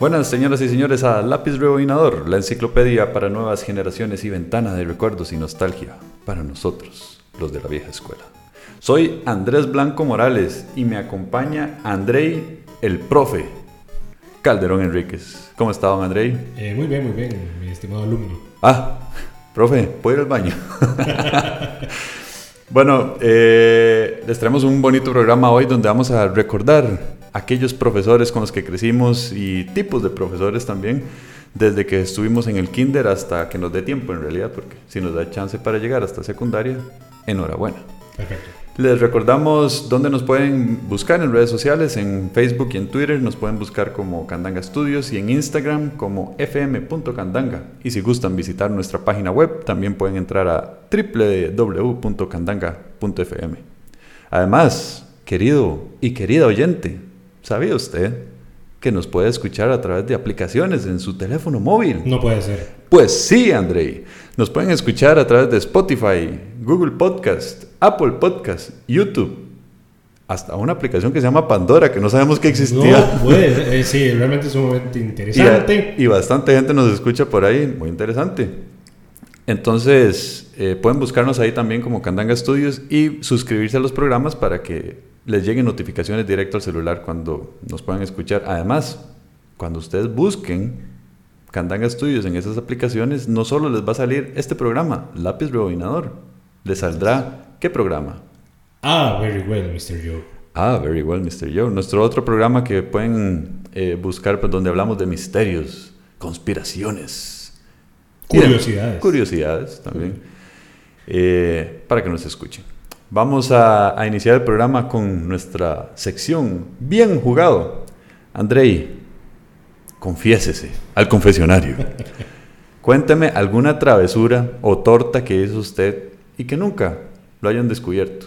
Buenas señoras y señores a Lápiz Rebobinador, la enciclopedia para nuevas generaciones y ventana de recuerdos y nostalgia para nosotros, los de la vieja escuela. Soy Andrés Blanco Morales y me acompaña Andrei, el profe Calderón Enríquez. ¿Cómo está, don Andrei? Eh, muy bien, muy bien, mi estimado alumno. Ah, profe, ¿puedo ir al baño? bueno, eh, les traemos un bonito programa hoy donde vamos a recordar aquellos profesores con los que crecimos y tipos de profesores también, desde que estuvimos en el kinder hasta que nos dé tiempo en realidad, porque si nos da chance para llegar hasta secundaria, enhorabuena. Perfecto. Les recordamos dónde nos pueden buscar en redes sociales, en Facebook y en Twitter nos pueden buscar como Candanga Studios y en Instagram como fm.candanga. Y si gustan visitar nuestra página web, también pueden entrar a www.candanga.fm. Además, querido y querida oyente, ¿sabía usted que nos puede escuchar a través de aplicaciones en su teléfono móvil? No puede ser. Pues sí, Andrei. Nos pueden escuchar a través de Spotify, Google Podcast, Apple Podcast, YouTube. Hasta una aplicación que se llama Pandora, que no sabemos que existía. No puede, eh, sí, realmente es un momento interesante. Y, y, bastante gente nos escucha por ahí, muy interesante. Entonces, eh, pueden buscarnos ahí también como Candanga Studios y suscribirse a los programas para que les lleguen notificaciones directo al celular cuando nos puedan escuchar. Además, cuando ustedes busquen Candanga Studios en esas aplicaciones, no solo les va a salir este programa, Lápiz Rebobinador, les saldrá ¿qué programa? Ah, very well, Mr. Joe. Ah, very well, Mr. Joe. Nuestro otro programa que pueden eh, buscar, pues, donde hablamos de misterios, conspiraciones, curiosidades. Curiosidades también, eh, para que nos escuchen. Vamos a, a, iniciar el programa con nuestra sección Bien jugado. Andrei, confiésese al confesionario. Cuénteme alguna travesura o torta que hizo usted y que nunca lo hayan descubierto.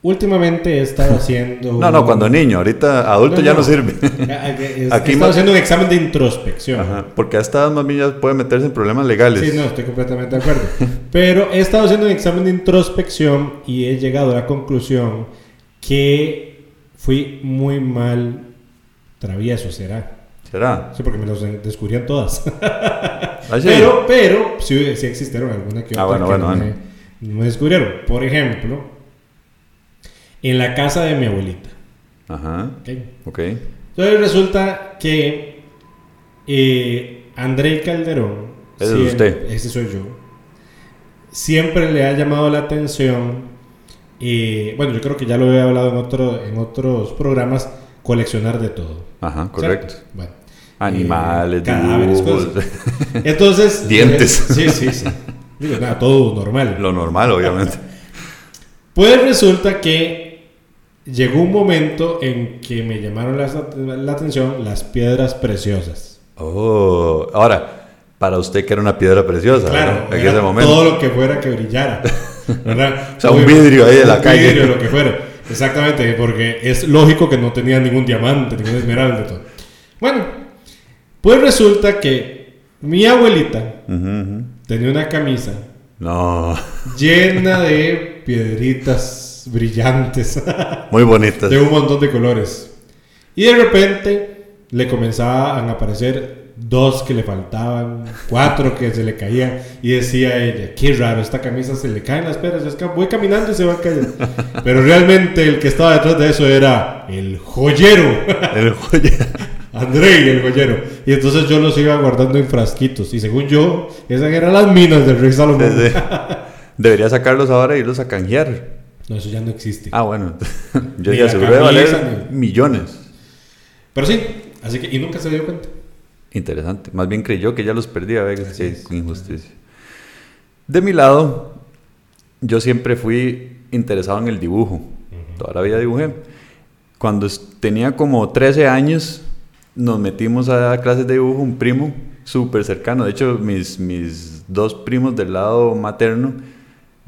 Últimamente he estado haciendo. no, no, cuando niño, ahorita adulto no, ya no, no sirve. Aquí he estado haciendo un examen de introspección. Ajá, porque a estas más niñas puede meterse en problemas legales. Sí, no, estoy completamente de acuerdo. Pero he estado haciendo un examen de introspección y he llegado a la conclusión que fui muy mal travieso, ¿será? ¿Será? Sí, porque me los descubrían todas. ¿Ah, sí? Pero, pero sí, sí, existieron alguna que otra ah, bueno, que bueno, no, bueno. Me, no me descubrieron. Por ejemplo, en la casa de mi abuelita. Ajá. Okay. ok. Entonces resulta que eh, André Calderón. Ese es usted. Ese soy yo. Siempre le ha llamado la atención. Eh, bueno, yo creo que ya lo he hablado en, otro, en otros programas. Coleccionar de todo. Ajá, correcto. ¿Cierto? Bueno. Animales, eh, cadáveres, cosas. Entonces. Dientes. eh, sí, sí, sí. Digo, nada, todo normal. Lo normal, obviamente. Pues resulta que llegó un momento en que me llamaron la, la atención las piedras preciosas. Oh, ahora, para usted que era una piedra preciosa, Claro, ¿no? en era ese momento. todo lo que fuera que brillara. ¿verdad? O sea, un vidrio ahí de la Un calle. vidrio, lo que fuera. Exactamente, porque es lógico que no tenía ningún diamante, ningún esmeralda. Todo. Bueno, pues resulta que mi abuelita tenía una camisa No, llena de piedritas brillantes. muy bonitas. de un montón de colores. Y de repente le comenzaban a aparecer dos que le faltaban, cuatro que se le caían. Y decía ella, qué raro, esta camisa se le caen las que voy caminando y se va a caer. Pero realmente el que estaba detrás de eso era el joyero. El. André, el joyero. Y entonces yo los iba guardando en frasquitos. Y según yo, esas eran las minas del rey Salomón. Desde- Debería sacarlos ahora e irlos a canjear. No, eso ya no existe. Ah, bueno. Yo ya de valer millones. Pero sí, así que, y nunca se dio cuenta. Interesante. Más bien creyó que ya los perdía. Ve, qué injusticia. De mi lado, yo siempre fui interesado en el dibujo. Toda la vida dibujé. Cuando tenía como 13 años, nos metimos a clases de dibujo, un primo súper cercano. De hecho, mis, mis dos primos del lado materno,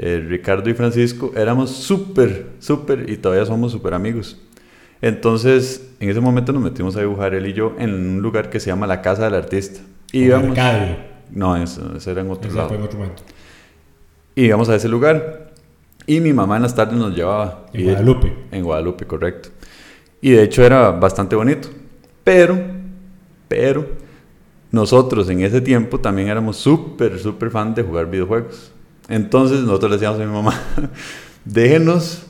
eh, Ricardo y Francisco, éramos súper, súper, y todavía somos súper amigos. Entonces, en ese momento nos metimos a dibujar él y yo en un lugar que se llama la Casa del Artista. Y íbamos, no, eso, eso era en otro Eso lado. fue en otro momento. Y íbamos a ese lugar. Y mi mamá en las tardes nos llevaba. En Y de- Guadalupe. En Guadalupe, correcto. Y de hecho era bastante bonito. Pero Pero nosotros en ese tiempo también éramos súper, súper fan de jugar videojuegos. Entonces nosotros le decíamos a mi mamá, déjenos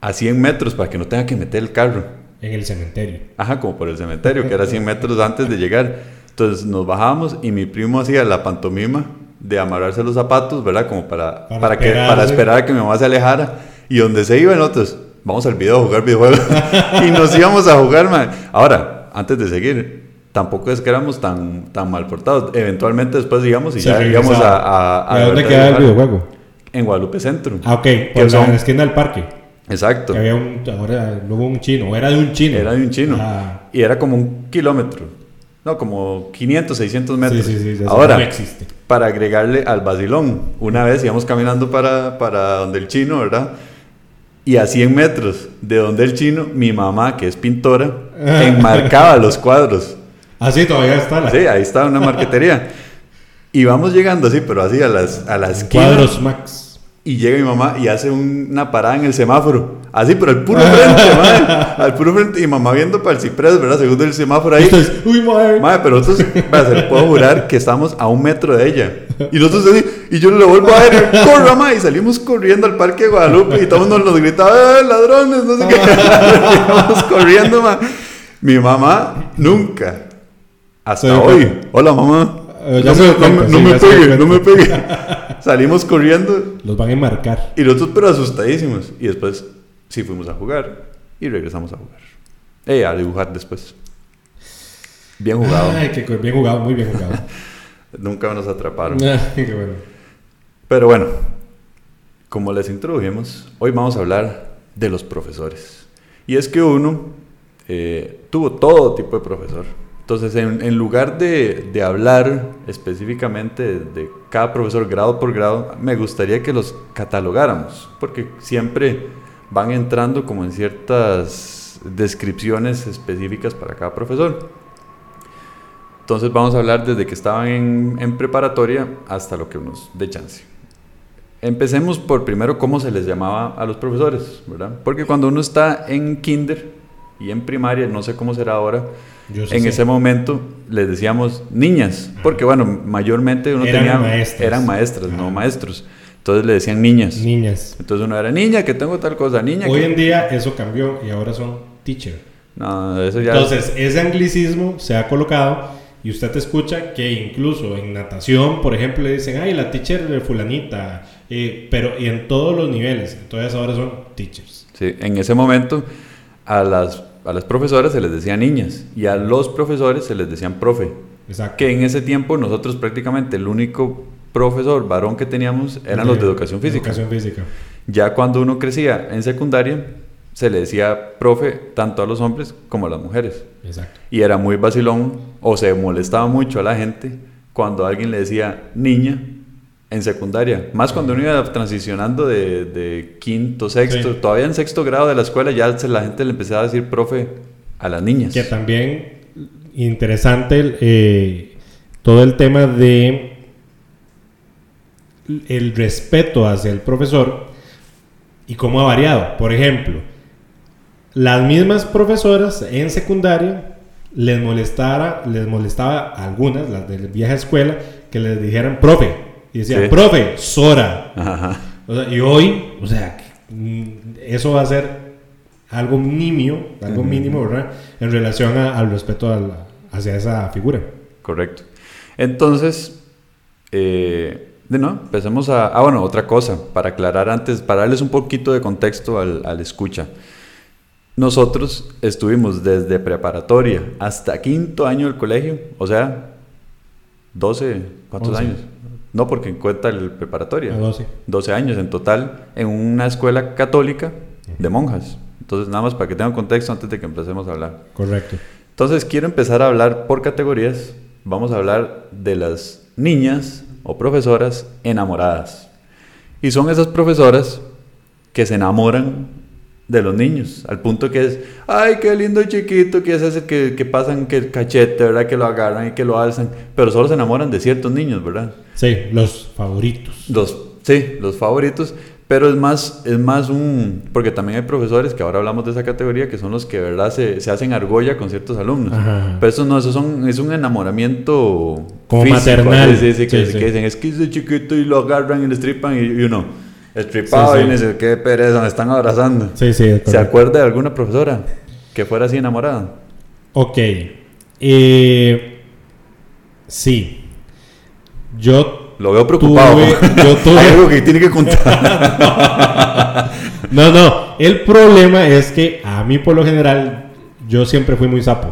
a 100 metros para que no tenga que meter el carro. En el cementerio. Ajá, como por el cementerio, que era 100 metros antes de llegar. Entonces nos bajábamos y mi primo hacía la pantomima de amarrarse los zapatos, ¿verdad? Como para, Para para, que, para sí. esperar a que mi mamá se alejara. Y donde se iban nosotros, vamos al video a jugar videojuegos. y nos íbamos a jugar, man. Ahora, antes de seguir, tampoco es que éramos tan, tan mal portados. Eventualmente después íbamos y Se ya íbamos a... a, a ¿Y a dónde de verdad queda el videojuego? En Guadalupe Centro. Ah, ok. Por son- la esquina del parque. Exacto. Que había un, ahora, luego un chino. Era de un chino. Era de un chino. Ah, Y era como un kilómetro. No, como 500, 600 metros. Sí, sí, sí. Ahora, no existe. para agregarle al vacilón, una vez íbamos caminando para, para donde el chino, ¿verdad? Y a 100 metros de donde el chino, mi mamá, que es pintora, enmarcaba los cuadros. Ah, sí, todavía está la. Sí, ahí está una marquetería. Y vamos llegando así, pero así a las, a las Cuadros Max. y llega mi mamá y hace un- una parada en el semáforo. Así, pero al puro frente, madre. Al puro frente. Y mamá viendo para el ciprés, ¿verdad? Segundo el semáforo ahí. Ustedes, uy, madre. Madre, pero nosotros, vea, se le puedo jurar que estamos a un metro de ella. Y nosotros así, y yo le vuelvo a ver, corra, ma, y salimos corriendo al parque de Guadalupe y todos nos, nos gritaba, ¡eh, ladrones! No sé qué. Íbamos corriendo, ma. Mi mamá nunca, hasta hoy, hola mamá, Eh, ya no, me, dio no me- no pegue, no me cuenta. pegue. Salimos corriendo Los van a enmarcar. y nosotros pero asustadísimos. Y después sí fuimos a jugar y regresamos a jugar. Eh, a dibujar después. Bien jugado. Ay, qué bien jugado, muy bien jugado. Nunca nos atraparon. Ay, qué bueno. Pero bueno, como les introdujimos, hoy vamos a hablar de los profesores. Y es que uno eh, tuvo todo tipo de profesor. Entonces, en, en lugar de, de hablar específicamente de, de cada profesor grado por grado, me gustaría que los catalogáramos, porque siempre van entrando como en ciertas descripciones específicas para cada profesor. Entonces vamos a hablar desde que estaban en, en preparatoria hasta lo que nos dé chance. Empecemos por primero cómo se les llamaba a los profesores, ¿verdad? Porque cuando uno está en kinder y en primaria, no sé cómo será ahora, Yo sí en sé. ese momento les decíamos niñas, porque bueno, mayormente uno Eran tenía maestras. eran maestras, no maestros. Entonces le decían niñas. Niñas. Entonces uno era niña, que tengo tal cosa, niña. Hoy que... en día eso cambió y ahora son teacher. No, eso ya. Entonces, ese anglicismo se ha colocado y usted escucha que incluso en natación, por ejemplo, le dicen, ay, la teacher de fulanita, eh, pero y en todos los niveles. Entonces ahora son teachers. Sí, en ese momento a las, a las profesoras se les decía niñas y a los profesores se les decían profe. Exacto. Que en ese tiempo nosotros prácticamente el único profesor varón que teníamos eran los de educación física. Educación física. Ya cuando uno crecía en secundaria, se le decía profe tanto a los hombres como a las mujeres. Exacto. Y era muy vacilón o se molestaba mucho a la gente cuando alguien le decía niña en secundaria. Más cuando uno iba transicionando de, de quinto, sexto, Sí. todavía en sexto grado de la escuela ya la gente le empezaba a decir profe a las niñas. Que también interesante eh, todo el tema de el respeto hacia el profesor y cómo ha variado. Por ejemplo, las mismas profesoras en secundaria les molestara, les molestaba a algunas, las de la vieja escuela, que les dijeran profe. Y decían, Sí. profe, Sora. Ajá. O sea, y hoy, o sea, mm, eso va a ser algo nimio, algo mínimo, ¿verdad? En relación a- al respeto al- hacia esa figura. Correcto. Entonces, eh, de no, empecemos a... Ah, bueno, otra cosa, para aclarar antes, para darles un poquito de contexto al, al escucha. Nosotros estuvimos desde preparatoria hasta quinto año del colegio, o sea, 12, ¿cuántos Once. años? No, porque cuenta el preparatoria. A 12. 12 años en total en una escuela católica de monjas. Entonces, nada más para que tengan contexto antes de que empecemos a hablar. Correcto. Entonces quiero empezar a hablar por categorías. Vamos a hablar de las niñas o profesoras enamoradas. Y son esas profesoras que se enamoran de los niños, al punto que es, ay, qué lindo chiquito, que es ese que, que pasan que el cachete, ¿verdad? Que lo agarran y que lo alzan, pero solo se enamoran de ciertos niños, ¿verdad? Sí, los favoritos. Los, sí, los favoritos, Pero es más, es más un... Porque también hay profesores que ahora hablamos de esa categoría que son los que, de verdad, se, se hacen argolla con ciertos alumnos. Ajá. Pero eso no, eso son, es un enamoramiento Como maternal. Sí, sí, que, Sí, que dicen, es que ese chiquito y lo agarran y le estripan y, y uno, estripado Sí, sí. y dice, qué pereza, me están abrazando. Sí, sí, ¿Se acuerda de alguna profesora que fuera así enamorada? Ok. Eh, sí. Yo Lo veo preocupado. Tuve- yo tuve- Hay algo que tiene que contar. No, no. El problema es que a mí, por lo general, yo siempre fui muy sapo.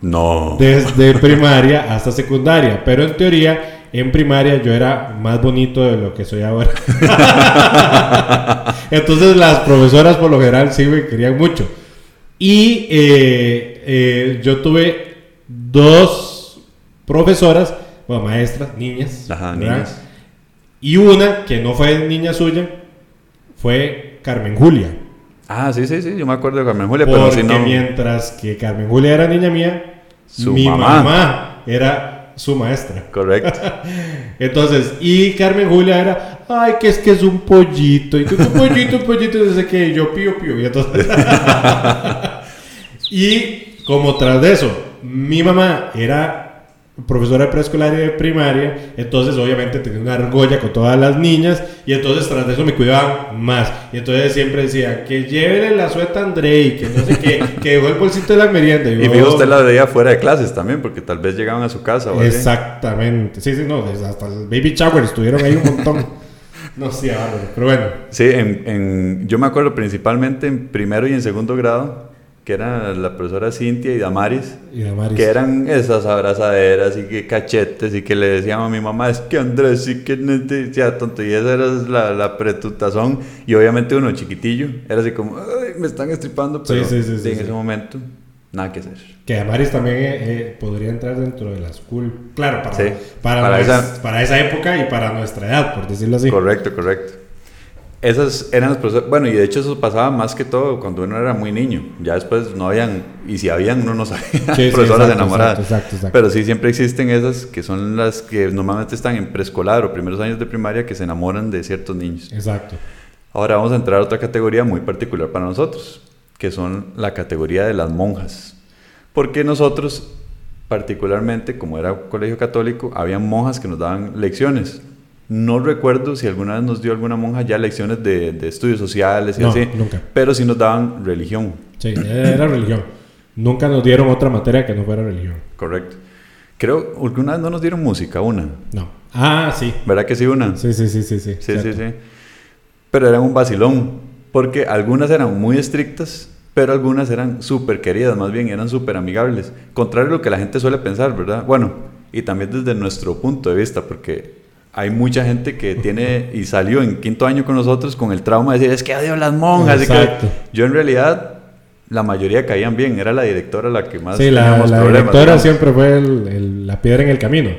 no. Desde primaria hasta secundaria. Pero en teoría, en primaria yo era más bonito de lo que soy ahora. Entonces, las profesoras, por lo general, sí me querían mucho. Y eh, eh, yo tuve dos profesoras, bueno, maestras, niñas. Ajá, niñas. Y una que no fue niña suya fue Carmen Julia. Ah, sí, sí, sí, yo me acuerdo de Carmen Julia, pero Porque si no... mientras que Carmen Julia era niña mía, Su mi mamá. mamá. era su maestra. Correcto. Entonces, y Carmen Julia era, ay, que es que es un pollito, y que un pollito, un pollito, qué, y yo pío, pío, y entonces... y como tras de eso, mi mamá era profesora preescolar y de primaria, entonces obviamente tenía una argolla con todas las niñas, y entonces tras de eso me cuidaban más. Y entonces siempre decía, que llévele la sueta a André, y que no sé qué, que dejó el bolsito de la merienda. Y yo, fijo, usted la veía fuera de clases también, porque tal vez llegaban a su casa así. Exactamente. Sí, sí, no, hasta el baby shower estuvieron ahí un montón. no sé, bárbaro. Pero bueno. Sí, en, en- yo me acuerdo principalmente en primero y en segundo grado, que eran la profesora Cintia y Damaris, Y Damaris. que eran esas abrazaderas y que cachetes y que le decían a mi mamá, es que Andrés sí que no te decía tonto y esa era la, la pretutazón y obviamente uno chiquitillo, era así como, ay, me están estripando, pero sí, sí, sí, en ese momento, nada que hacer. Que Damaris también eh, eh, podría entrar dentro de la school. Claro, para, Sí, para, para esa- para esa época y para nuestra edad, por decirlo así. Correcto, correcto. Esas eran las profesoras, bueno, y de hecho eso pasaba más que todo cuando uno era muy niño. Ya después no habían, y si habían, uno no sabía, Sí, sí, profesoras exacto, enamoradas. exacto, exacto, exacto. Pero sí siempre existen esas que son las que normalmente están en preescolar o primeros años de primaria que se enamoran de ciertos niños. Exacto. Ahora vamos a entrar a otra categoría muy particular para nosotros, que son la categoría de las monjas. Porque nosotros, particularmente, como era colegio católico, había monjas que nos daban lecciones. No recuerdo si alguna vez nos dio alguna monja ya lecciones de, de estudios sociales y No, así, nunca. pero sí nos daban religión, Sí, era religión. Nunca nos dieron otra materia que no fuera religión. correcto. Creo, alguna vez no nos dieron música, una. No. Ah, sí. ¿Verdad que sí, una? Sí, sí, sí, sí. Sí, Sí, sí, sí. Pero eran un vacilón, porque algunas eran muy estrictas, pero algunas eran súper queridas, más bien eran súper amigables. Contrario a lo que la gente suele pensar, ¿verdad? Bueno, y también desde nuestro punto de vista, porque hay mucha gente que tiene y salió en quinto año con nosotros con el trauma de decir, es que odio a las monjas. y que-". Exacto. Yo en realidad, la mayoría caían bien, era la directora la que más Sí, la, la directora digamos. siempre fue el- el- la piedra en el camino.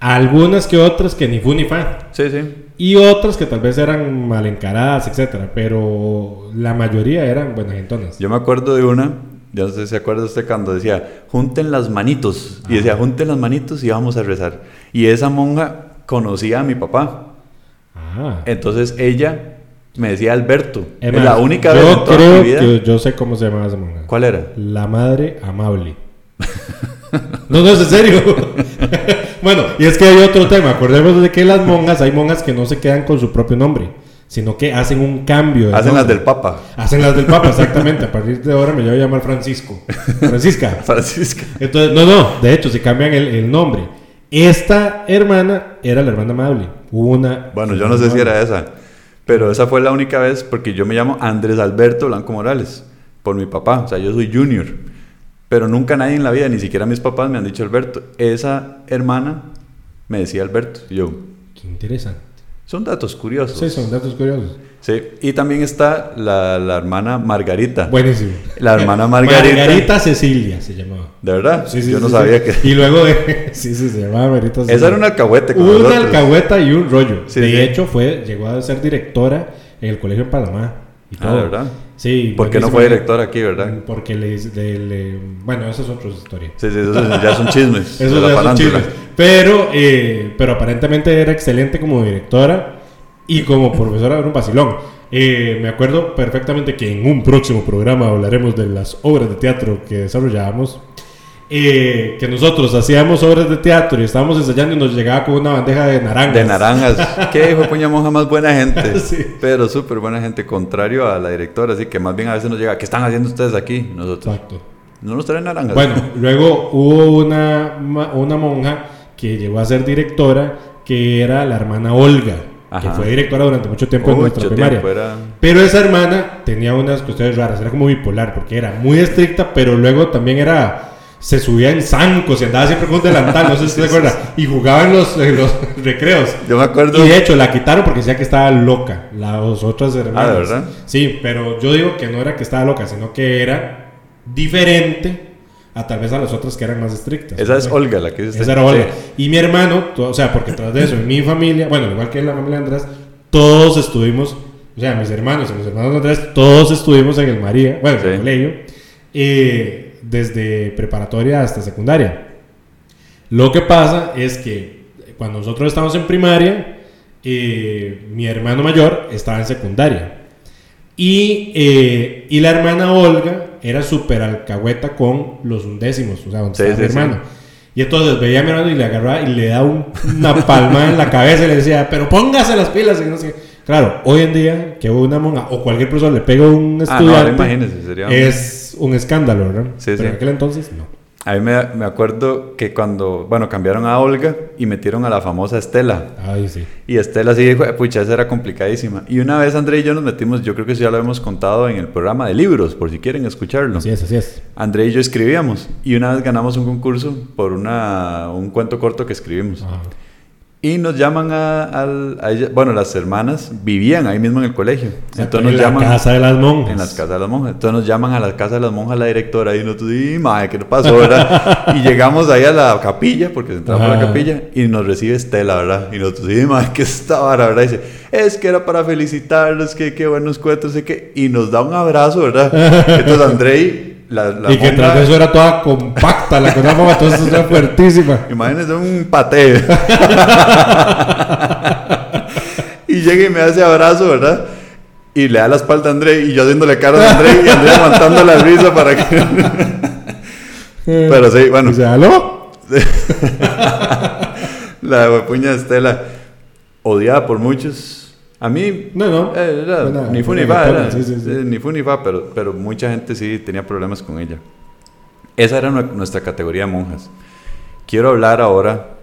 Algunas que otras que ni fu ni fa. Sí, sí. Y otras que tal vez eran mal encaradas, etcétera. Pero la mayoría eran buenas gentonas. Yo me acuerdo de una, ya no sé si se acuerda usted cuando decía, junten las manitos. Y decía, junten las manitos y vamos a rezar. Y esa monja conocía a mi papá. Ah. Entonces ella me decía Alberto. Es la única vez en toda creo mi vida. que yo sé cómo se llamaba esa monja. ¿Cuál era? La madre amable. no, no, es en serio. bueno, y es que hay otro tema. Acordemos de que las monjas, hay monjas que no se quedan con su propio nombre, sino que hacen un cambio. Hacen las del Papa. Hacen las del Papa, exactamente. A partir de ahora me voy a llamar Francisco. Francisca. Francisca. Entonces, no, no, de hecho, se cambian el, el nombre. Esta hermana era la hermana amable. Una. Bueno, yo no sé si era esa. Pero esa fue la única vez porque yo me llamo Andrés Alberto Blanco Morales. Por mi papá. O sea, yo soy junior. Pero nunca nadie en la vida, ni siquiera mis papás me han dicho Alberto. Esa hermana me decía Alberto. Y yo, Qué interesante. son datos curiosos. Sí, son datos curiosos. Sí, y también está la, la hermana Margarita. Buenísimo. La hermana Margarita. Margarita Cecilia se llamaba. ¿De verdad? Sí, sí, Yo sí, no sí. sabía que... Y luego, de- sí, sí, se llamaba Margarita Cecilia. Esa era un alcahuete Una nosotros. alcahueta y un rollo. Sí, de sí. hecho, fue, llegó a ser directora en el colegio en Panamá. Y Ah, todo. ¿de verdad? Sí. ¿Por qué no fue directora aquí, verdad? Porque le, le- le- Bueno, esa es otra historia. Sí, sí, eso ya son chismes. Eso ya son chismes. Pero, eh, pero aparentemente era excelente como directora. Y como profesora era un vacilón. Eh, me acuerdo perfectamente que en un próximo programa hablaremos de las obras de teatro que desarrollábamos. Eh, que nosotros hacíamos obras de teatro y estábamos ensayando y nos llegaba con una bandeja de naranjas. De naranjas. Qué hijo puña monja más buena gente. Sí. Pero súper buena gente, contrario a la directora. Así que más bien a veces nos llega, ¿qué están haciendo ustedes aquí? Nosotros. Exacto. No nos traen naranjas. Bueno, luego hubo una, una monja que llegó a ser directora, que era la hermana Olga, Ajá. que fue directora durante mucho tiempo en nuestra primaria. era... Pero esa hermana tenía unas cuestiones raras, era como bipolar, porque era muy estricta, pero luego también era. Se subía en zancos y andaba siempre con un delantal, no sé si se acuerda, y jugaba en los, en los recreos. Yo me acuerdo... Y de hecho la quitaron porque decía que estaba loca, las otras hermanas. Ah, ¿de verdad? Sí, pero yo digo que no era que estaba loca, sino que era diferente a tal vez a las otras que eran más estrictas. Esa es. Olga, la que dice. Esa era Olga. Sí. Y mi hermano, to- o sea, porque tras de eso, en mi familia, bueno, igual que en la familia de Andrés, todos estuvimos, o sea, mis hermanos y mis hermanos de Andrés, todos estuvimos en el María, bueno, en el colegio, eh, desde preparatoria hasta secundaria. Lo que pasa es que cuando nosotros estábamos en primaria, eh, mi hermano mayor estaba en secundaria. Y, eh, y la hermana Olga era súper alcahueta con los undécimos, o sea, donde Sí, estaba mi sí, sí. hermano. Y entonces veía a mi hermano y le agarraba y le daba un- una palma en la cabeza y le decía, pero póngase las pilas. Y no sé qué. Claro, hoy en día que una monja o cualquier profesor le pega un Ah, no, estudiante, imagínese, sería un- es un escándalo, ¿verdad? Pero en aquel entonces no. A mí me, me acuerdo que cuando, bueno, cambiaron a Olga y metieron a la famosa Estela. Ay, sí. Y Estela sí dijo, pucha, esa era complicadísima. Y una vez André y yo nos metimos, yo creo que eso ya lo hemos contado en el programa de libros, por si quieren escucharlo. Así es, así es. André y yo escribíamos y una vez ganamos un concurso por una, un cuento corto que escribimos. Ajá. Y nos llaman a, al- a ella- bueno, las hermanas vivían ahí mismo en el colegio. Entonces en nos la llaman casa de las monjas. en las casas de las monjas. Entonces nos llaman a la casa de las monjas la directora y nosotros, y madre, ¿qué pasó, verdad? y llegamos ahí a la capilla, porque entramos a la capilla, y nos recibe Estela, ¿verdad? Y nosotros, sí, madre, ¿qué esta vara, verdad? Y dice, es que era para felicitarlos, que qué buenos cuentos, sé qué. Y nos da un abrazo, ¿verdad? Entonces Andrei, la, la y que tras de eso era toda compacta, la cosa monja, entonces era fuertísima. Imagínense un pateo. y llega y me hace abrazo, ¿verdad? Y le da la espalda a André y yo haciéndole cara a André y André aguantando la risa para que... Pero sí, bueno, ¿aló? la puña Estela, odiada por muchos. A mí, No, no. eh, era ni fu ni sí, sí, sí. eh, ni fu ni fa, pero, pero mucha gente sí tenía problemas con ella. Esa era nue- nuestra categoría de monjas. Quiero hablar ahora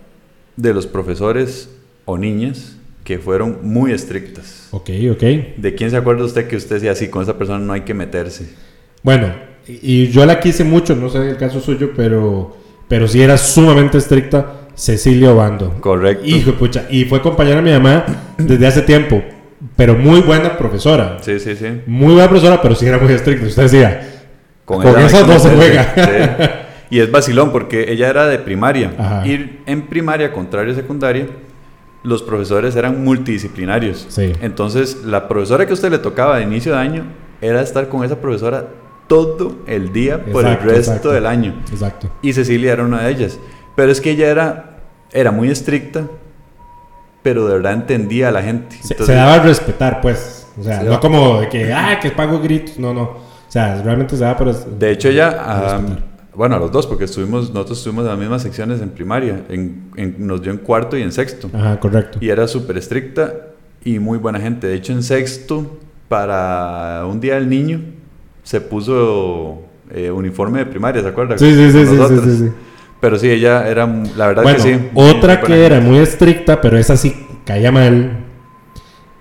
de los profesores o niñas que fueron muy estrictas. Ok, ok. ¿De quién se acuerda usted que usted decía así, con esa persona no hay que meterse? Bueno, y y yo la quise mucho, no sé el caso suyo, pero, pero sí era sumamente estricta Cecilia Obando. Correcto. Hijo de pucha. Y fue compañera de mi mamá desde hace tiempo, pero muy buena profesora. Sí, sí, sí. Muy buena profesora, pero sí era muy estricta. Usted decía, Con esas hay que dos se juega. Sí. Y es vacilón porque ella era de primaria. Ajá. Y en primaria, contrario a secundaria, los profesores eran multidisciplinarios. Sí. Entonces, la profesora que a usted le tocaba de inicio de año era estar con esa profesora todo el día por el resto exacto. del año. exacto. Y Cecilia era una de ellas. Pero es que ella era, era muy estricta, pero de verdad entendía a la gente. Se, Entonces, se daba a respetar, pues. O sea, Se no daba- como de que, ah, que pago gritos. No, no. O sea, realmente se daba por... De hecho, ella, respetar. bueno, a los dos, porque estuvimos, nosotros estuvimos en las mismas secciones en primaria, en, en- nos dio en cuarto y en sexto. Ajá, correcto. Y era súper estricta y muy buena gente. De hecho, en sexto, para un día del niño, se puso eh, uniforme de primaria, ¿se acuerdan? Sí, sí, sí, sí, sí, sí. Pero sí, ella era, la verdad Bueno, que sí. otra que era muy estricta, pero esa sí caía mal,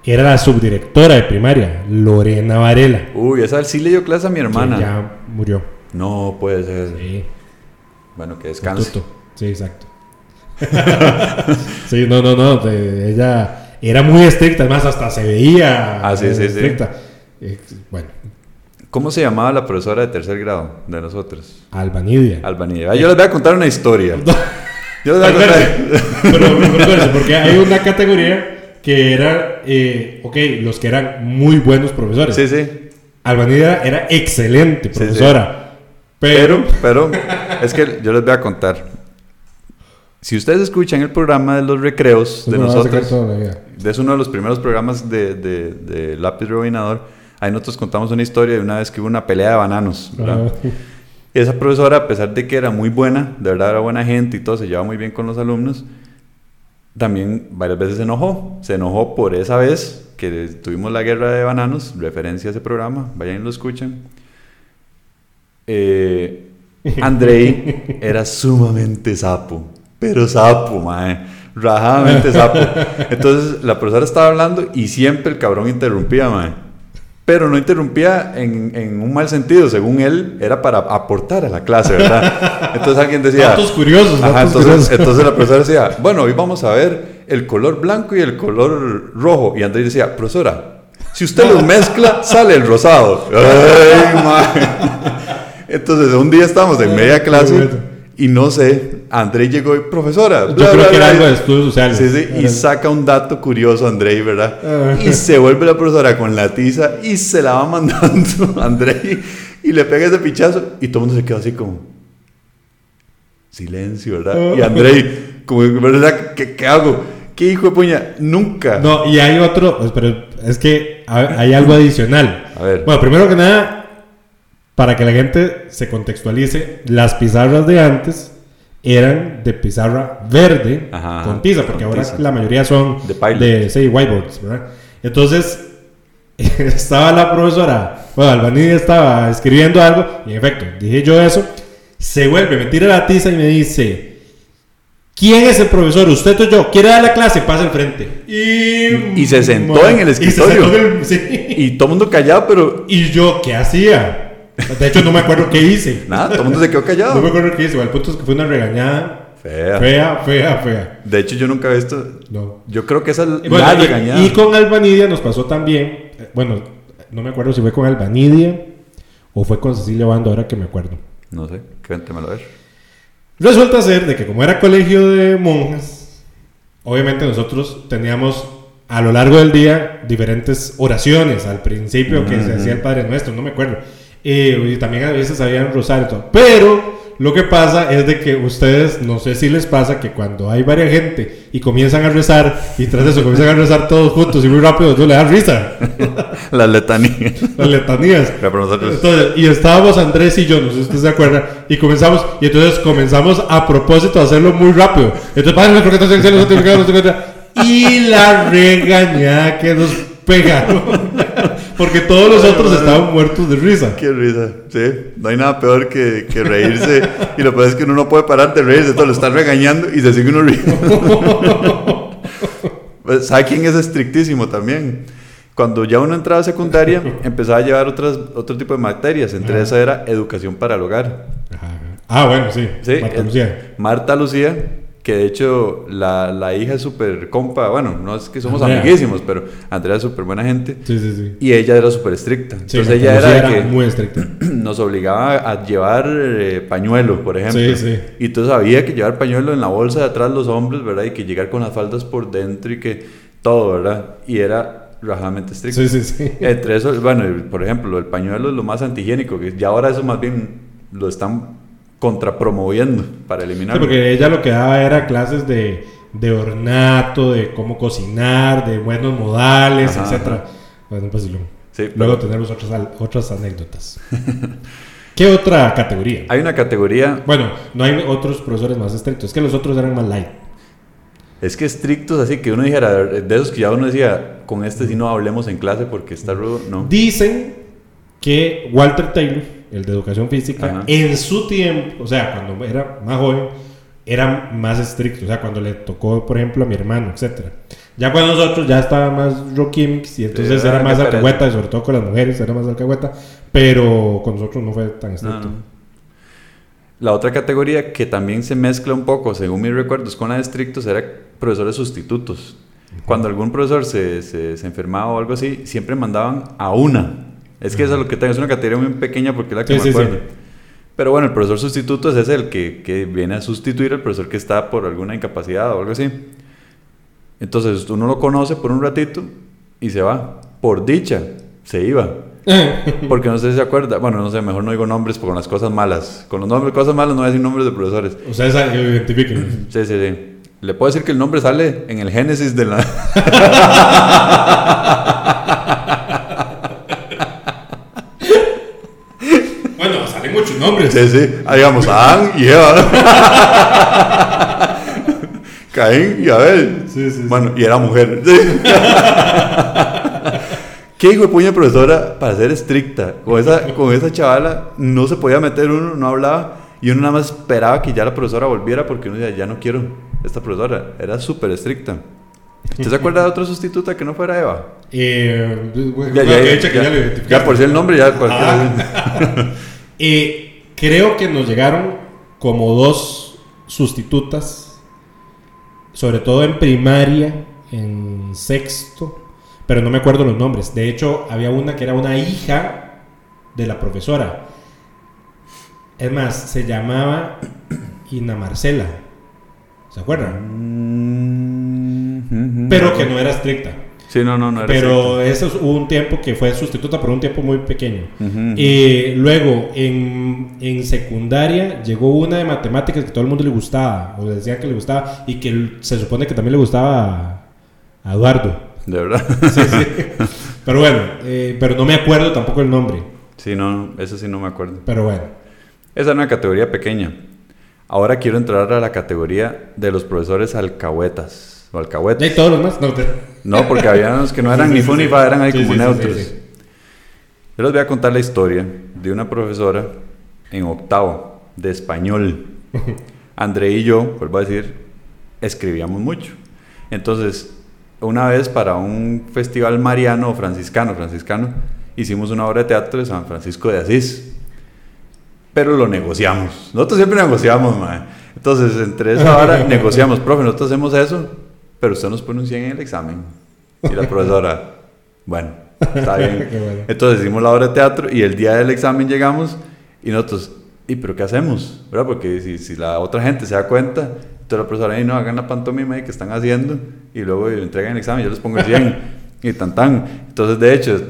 era la subdirectora de primaria, Lorena Varela. Uy, esa sí le dio clase a mi que hermana. ya murió. No puede ser. Sí, Bueno, que descanse. Sí, exacto. sí, no, no, no. de- ella era muy estricta, además hasta se veía Ah, sí, sí, sí. estricta. Eh, bueno, ¿Cómo se llamaba la profesora de tercer grado de nosotros? Albanidia. Albanía. Ah, Yo les voy a contar una historia. Yo les voy a contar. pero, pero espérese, porque hay una categoría que era, eh, ok, los que eran muy buenos profesores. Sí, sí. Albanida era excelente Sí, profesora. Pero, Pero, pero, es que yo les voy a contar. Si ustedes escuchan el programa de los recreos de nosotros, es uno de los primeros programas de, de, de Lápiz Rebobinador, ahí nosotros contamos una historia de una vez que hubo una pelea de bananos. ¿verdad? Ajá. Esa profesora, a pesar de que era muy buena, de verdad era buena gente y todo, se llevaba muy bien con los alumnos, también varias veces se enojó. Se enojó por esa vez que tuvimos la guerra de bananos, referencia a ese programa, vayan y lo escuchen. Eh, Andrei era sumamente sapo, pero sapo, mae, rajadamente sapo. Entonces la profesora estaba hablando y siempre el cabrón interrumpía, mae. Pero no interrumpía en, en un mal sentido, según él, era para aportar a la clase, ¿verdad? Entonces alguien decía... Datos curiosos, Ajá, datos entonces, curiosos. entonces la profesora decía, bueno, hoy vamos a ver el color blanco y el color rojo. Y Andrés decía, profesora, si usted los mezcla, sale el rosado. Ay. Entonces, un día estábamos en media clase. Y no sé, Andrés llegó y, profesora, Yo creo bla, que era bla". algo de estudios sociales. Sí, sí, y saca un dato curioso Andrei, ¿verdad? Ah. Y se vuelve la profesora con la tiza y se la va mandando a Andrei y le pega ese pichazo y todo el mundo se queda así como silencio, ¿verdad? Y Ah. Andrei, como, ¿verdad? ¿Qué, qué hago? ¿Qué hijo de puña? Nunca. No, y hay otro, pues, pero es que ha- hay algo adicional. A ver. Bueno, primero que nada, para que la gente se contextualice, las pizarras de antes eran de pizarra verde Ajá, con tiza, porque con ahora tiza. la mayoría son De pilot. de sí, whiteboards, ¿verdad? Entonces, estaba la profesora, bueno, Albanidia estaba escribiendo algo, y en efecto, dije yo eso, se vuelve, me tira la tiza y me dice, ¿quién es el profesor? ¿Usted o yo? ¿Quiere dar la clase? Pasa al frente. Y, Y se sentó en el Y se escritorio. sentó en el- sí. Y todo el mundo callado, pero ¿Y yo qué hacía? De hecho, no me acuerdo qué hice. nada, todo el mundo se quedó No me callado. acuerdo qué hice. El punto es que fue una regañada Fea. fea, fea, fea. De hecho, yo nunca he visto. No. Yo creo que esa es bueno, la y- regañada. y con Albanidia nos pasó también. eh, Bueno, no me acuerdo si fue con Albanidia o fue con Cecilia Bando, ahora que me acuerdo. No sé, cuéntemelo a ver. Resulta ser de que como era colegio de monjas, obviamente nosotros teníamos a lo largo del día diferentes oraciones. Al principio que se hacía el Padre Nuestro, no me acuerdo. Eh, y también a veces había un rosario todo. Pero lo que pasa es de que ustedes, no sé si les pasa que cuando hay varias gente y comienzan a rezar y tras eso comienzan a rezar todos juntos y muy rápido, eso le da risa. Las letanías. Para nosotros. Entonces, y estábamos Andrés y yo, no sé si usted se acuerda, y comenzamos, y entonces comenzamos a propósito a hacerlo muy rápido. Entonces, en y la regañada que nos pegaron. Porque todos los otros estaban muertos de risa. Qué risa, sí. No hay nada peor que, que reírse. y lo peor es que uno no puede parar de reírse. Todo lo está regañando y se sigue uno riendo. Pues, ¿Sabe quién es estrictísimo también? Cuando ya uno entraba a secundaria, empezaba a llevar otras, otro tipo de materias. Entre esas era educación para el hogar. Ajá. Ah, bueno, sí. Sí, Marta Lucía. Marta Lucía, que de hecho la, la hija es súper compa. Bueno, no es que somos Andrea. amiguísimos, pero Andrea es súper buena gente. Sí, sí, sí. Y ella era súper estricta. Sí, Entonces ella era, de que muy estricta. nos obligaba a llevar eh, pañuelo, por ejemplo. Sí, sí. Y entonces había que llevar pañuelo en la bolsa de atrás los hombres, ¿verdad? Y que llegar con las faldas por dentro y que todo, ¿verdad? Y era rajadamente estricto. Sí, sí, sí. Entre eso, bueno, por ejemplo, el pañuelo es lo más antihigiénico, que ya ahora eso más bien lo están contrapromoviendo para Sí, eliminarlo. porque ella lo que daba era clases de, de ornato, de cómo cocinar, de buenos modales, Ajá, etcétera. Bueno, pues luego, Sí, luego pero- tenemos otras, otras anécdotas. ¿Qué otra categoría? Hay una categoría, Bueno, no hay otros profesores más estrictos, es que los otros eran más light. es que estrictos, así que uno dijera, de esos que ya uno decía, con este sí no hablemos en clase porque está rudo, no. Dicen que Walter Taylor, el de educación física, Ajá. en su tiempo, o sea, cuando era más joven, era más estricto. O sea, cuando le tocó, por ejemplo, a mi hermano, etcétera. Ya cuando nosotros ya estaba más rockimics y entonces Sí, era ah, más alcahueta, y sobre todo con las mujeres era más alcahueta, pero con nosotros no fue tan estricto. no. La otra categoría que también se mezcla un poco, según mis recuerdos, con la de estrictos era profesores sustitutos. Cuando algún profesor se, se, se enfermaba o algo así, siempre mandaban a una. Es que eso es lo que tengo, es una categoría muy pequeña porque es la que Sí, me sí, sí. acuerdo. Pero bueno, el profesor sustituto es ese el que, que viene a sustituir al profesor que está por alguna incapacidad o algo así. Entonces uno lo conoce por un ratito y se va. Por dicha, se iba. Porque no sé si se acuerda. Bueno, no sé, mejor no digo nombres con las cosas malas. Con los nombres, cosas malas no voy a decir nombres de profesores. O sea, esa que lo identifiquen. Sí, sí, sí. Le puedo decir que el nombre sale en el génesis de la. bueno, salen muchos nombres. Sí, sí. Ah, digamos, Adán y Eva. Caín y Abel. Sí, sí, sí. Bueno, y era mujer. Sí. ¿Qué hijo de puña profesora para ser estricta? Con esa, con esa chavala no se podía meter uno, no hablaba. Y uno nada más esperaba que ya la profesora volviera porque uno decía, ya no quiero esta profesora. Era súper estricta. ¿Usted se acuerda de otra sustituta que no fuera Eva? Eh, bueno, Ya, que ya, que ya, ya ya por si el nombre, ya cualquiera. Ah. Eh, creo que nos llegaron como dos sustitutas, sobre todo en primaria, en sexto, pero no me acuerdo los nombres. De hecho, había una que era una hija de la profesora. Es más, se llamaba Ina Marcela. ¿Se acuerdan? Mm, Pero que no era estricta. Sí, no, no, no era Pero eso hubo un tiempo que fue sustituta por un tiempo muy pequeño. Ujú. Eh, luego, en, en secundaria, llegó una de matemáticas que todo el mundo le gustaba, o decía que le gustaba, y que se supone que también le gustaba a, a Eduardo. De verdad. Sí, sí. Pero bueno, eh, pero no me acuerdo tampoco el nombre. Sí, no, eso sí no me acuerdo. Pero bueno. Esa era una categoría pequeña. Ahora quiero entrar a la categoría de los profesores alcahuetas. O ¿Y todos los más? No, te- No, porque había unos que no eran Sí, ni sí, fu sí, ni fa, eran ahí como neutros. Yo les voy a contar la historia de una profesora en octavo de español. André y yo, vuelvo a decir, escribíamos mucho. Entonces, una vez para un festival mariano o franciscano, franciscano, hicimos una obra de teatro de San Francisco de Asís. Pero lo negociamos. Nosotros siempre negociamos. Entonces, entre esa hora negociamos, profe, nosotros hacemos eso, pero usted nos pone un 100 en el examen. Y la profesora, bueno, está bien. Bueno. Entonces hicimos la obra de teatro y el día del examen llegamos y nosotros, ¿y pero qué hacemos? ¿Verdad? Porque si, si la otra gente se da cuenta, entonces la profesora, "Ey, no, hagan la pantomima ahí que están haciendo y luego entregan el examen, yo les pongo el 100 y tan tan. Entonces, de hecho,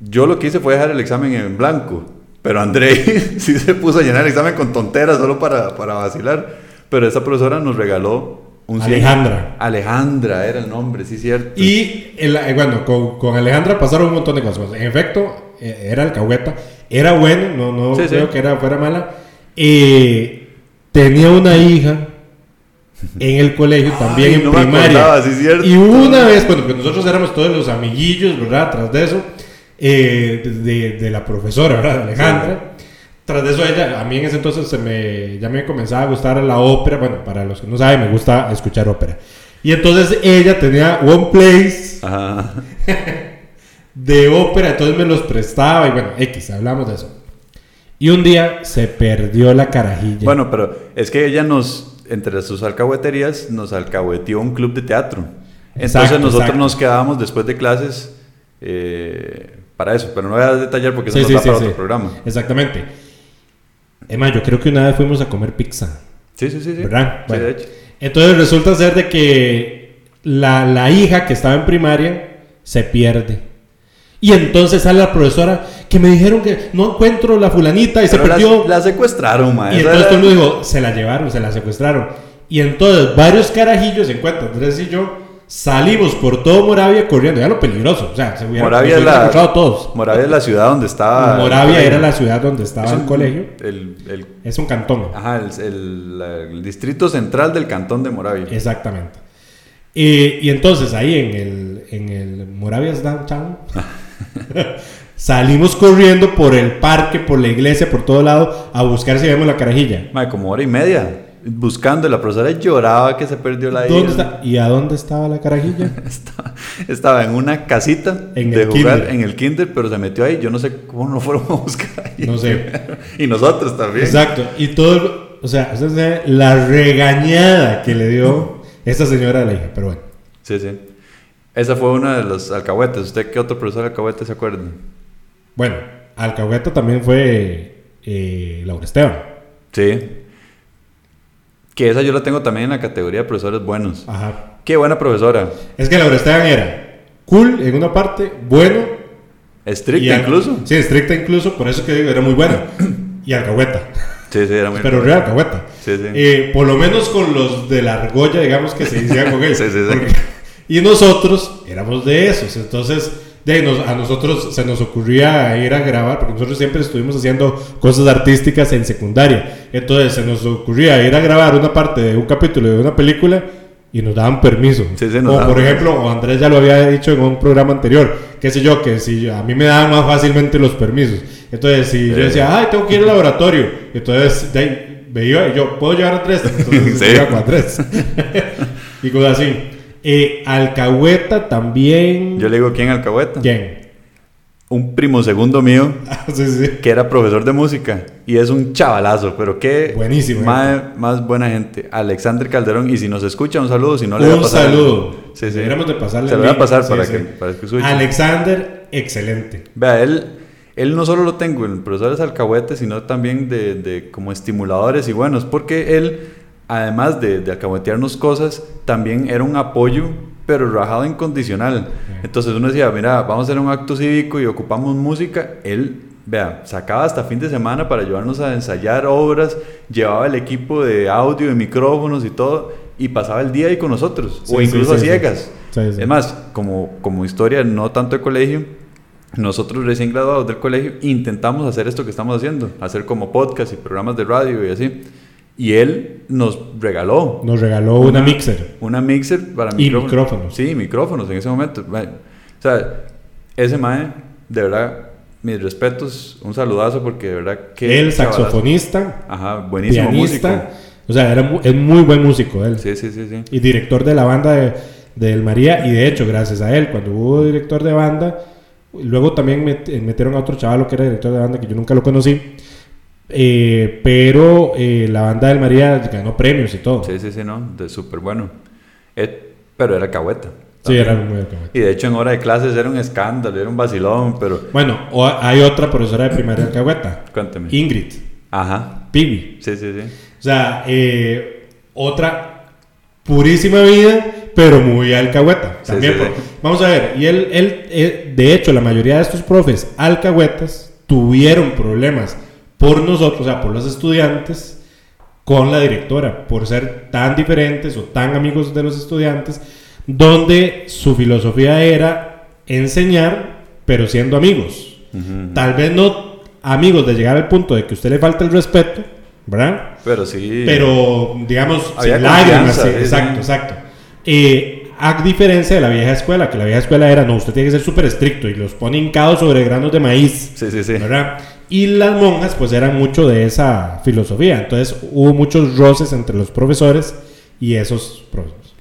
yo lo que hice fue dejar el examen en blanco, pero André sí se puso a llenar el examen con tonteras solo para, para vacilar. Pero esa profesora nos regaló un 100. Alejandra. Alejandra era el nombre, sí, cierto. Y el- eh, bueno, con, con Alejandra pasaron un montón de cosas. En efecto, eh, era alcahueta. Era bueno, no, no Sí, sí. creo que era, fuera mala. Eh, tenía una hija en el colegio, también Ay, en no primaria. acordaba, sí, cierto. Y una vez, bueno, que nosotros éramos todos los amiguillos, ¿verdad? Tras de eso, eh, de, de la profesora, ¿verdad? Alejandra. Tras de eso, ella, a mí en ese entonces se me, ya me comenzaba a gustar la ópera. Bueno, para los que no saben, me gusta escuchar ópera. Y entonces ella tenía One Place Ajá. de ópera, entonces me los prestaba y bueno, X, hablamos de eso. Y un día se perdió la carajilla. Bueno, pero es que ella nos, entre sus alcahueterías, nos alcahueteó un club de teatro. Entonces Exacto, nosotros exacto. nos quedábamos después de clases eh, para eso, pero no voy a detallar porque eso Sí, nos sí, da para sí. otro programa. Exactamente. Emma, yo creo que una vez fuimos a comer pizza. Sí, sí, sí. sí. ¿Verdad? Sí, Bueno. de hecho. Entonces resulta ser de que la, la hija que estaba en primaria se pierde. Y entonces sale la profesora que me dijeron que no encuentro la fulanita y se Pero perdió. La, secuestraron, ma. y entonces todo el mundo dijo, se la llevaron, se la secuestraron. Y entonces varios carajillos, en cuenta Andrés y yo, salimos por todo Moravia corriendo. Ya lo peligroso. O sea, se hubieran, Moravia hubieran la, todos. Moravia es la ciudad donde estaba. Moravia era la ciudad donde estaba Es el colegio. El, el- Es un cantón. ajá, el, distrito central del cantón de Moravia. Exactamente. Y, y entonces ahí en el, en el Moravia's Downtown salimos corriendo por el parque, por la iglesia, por todo lado a buscar si vemos la carajilla. Ma, como hora y media. Buscando, la profesora lloraba que se perdió la ¿Dónde está? ¿Y a dónde estaba la carajilla? Estaba, estaba en una casita En de jugar kinder. en el kinder, pero se metió ahí. Yo no sé cómo no fueron a buscar ahí. No sé. y nosotros también. Exacto. Y todo, o sea, la regañada que le dio esta señora a la hija. Pero bueno. Sí, sí. Esa fue una de los alcahuetes. ¿Usted qué otro profesor alcahuete se acuerda? Bueno, Alcahueta también fue eh, Laura Esteban. Sí. Que esa yo la tengo también en la categoría de profesores buenos. Ajá. Qué buena profesora. Es que Laura Esteban era cool en una parte, bueno Estricta al- incluso. Sí, estricta incluso, por eso que digo, era muy buena. Y alcahueta. Sí, sí, era muy Pero real alcahueta. Sí, sí. Eh, por lo menos con los de la argolla, digamos que se decía con ellos. Sí, sí, sí. Porque- y nosotros éramos de esos. Entonces, de nos- a nosotros se nos ocurría ir a grabar, porque nosotros siempre estuvimos haciendo cosas artísticas en secundaria. Entonces, se nos ocurría ir a grabar una parte de un capítulo de una película y nos daban permiso. Sí, sí, nos o por permiso. ejemplo, o Andrés ya lo había dicho en un programa anterior, qué sé yo, que si a mí me daban más fácilmente los permisos. Entonces, si yo decía, ay, tengo que ir al laboratorio, entonces de ahí, veía y yo, ¿puedo llevar a tres? Entonces, Sí. iba con a tres. y cosas así. Eh, Alcahueta también. Yo le digo, ¿quién alcahueta? ¿Quién? Un primo segundo mío sí, sí. que era profesor de música y es un chavalazo, pero qué Buenísimo, más, más buena gente. Alexander Calderón, y si nos escucha, un saludo, si no le voy a Un pasar. saludo. Sí, sí. Deberíamos de pasarle Se lo el voy a pasar Sí, para, sí. Que, para que escuche. Alexander, excelente. Vea, él, él no solo lo tengo en profesores alcahuetes, sino también de, de como estimuladores y buenos, porque él, además de, de alcahuetearnos cosas, también era un apoyo, pero rajado incondicional. Entonces uno decía, mira, vamos a hacer un acto cívico y ocupamos música. Él, vea, sacaba hasta fin de semana para ayudarnos a ensayar obras, llevaba el equipo de audio, de micrófonos y todo, y pasaba el día ahí con nosotros, Sí, o incluso sí, a sí. ciegas. Es más, como, como historia, no tanto de colegio, nosotros recién graduados del colegio intentamos hacer esto que estamos haciendo, hacer como podcast y programas de radio y así. Y él nos regaló Nos regaló una, mixer. una mixer para Y micrófonos. Sí, micrófonos en ese momento. O sea, ese mae, de verdad, mis respetos, un saludazo porque de verdad que... El saxofonista, Ajá, buenísimo pianista. músico. O sea, era es muy buen músico él. Sí, sí, sí, sí. y director de la banda de, del María y de hecho gracias a él cuando hubo director de banda luego también met- metieron a otro chaval que era director de banda que yo nunca lo conocí eh, pero eh, la banda del María ganó premios y todo sí, Sí, sí, sí, no, de súper bueno. Eh, pero era cahueta. era muy alcahueta. Y de hecho en hora de clases era un escándalo, era un vacilón, pero bueno o- hay otra profesora de primaria alcahueta cuéntame. Ingrid Ajá. Pibi Sí, sí, sí. o sea eh, otra purísima vida pero muy alcahueta Sí, también sí, por- sí. vamos a ver y él, él eh, de hecho la mayoría de estos profes alcahuetas tuvieron problemas por nosotros o sea por los estudiantes con la directora por ser tan diferentes o tan amigos de los estudiantes donde su filosofía era enseñar pero siendo amigos Ujú. tal vez no amigos de llegar al punto de que a usted le falta el respeto ¿verdad? Pero sí. Pero, digamos, Había sin lágrimas. sí, exacto, exacto. Eh, a diferencia de la vieja escuela, que la vieja escuela era, no, usted tiene que ser súper estricto y los pone hincados sobre granos de maíz. Sí, sí, sí. ¿verdad? Y las monjas, pues, eran mucho de esa filosofía. Entonces, hubo muchos roces entre los profesores y esos profesores.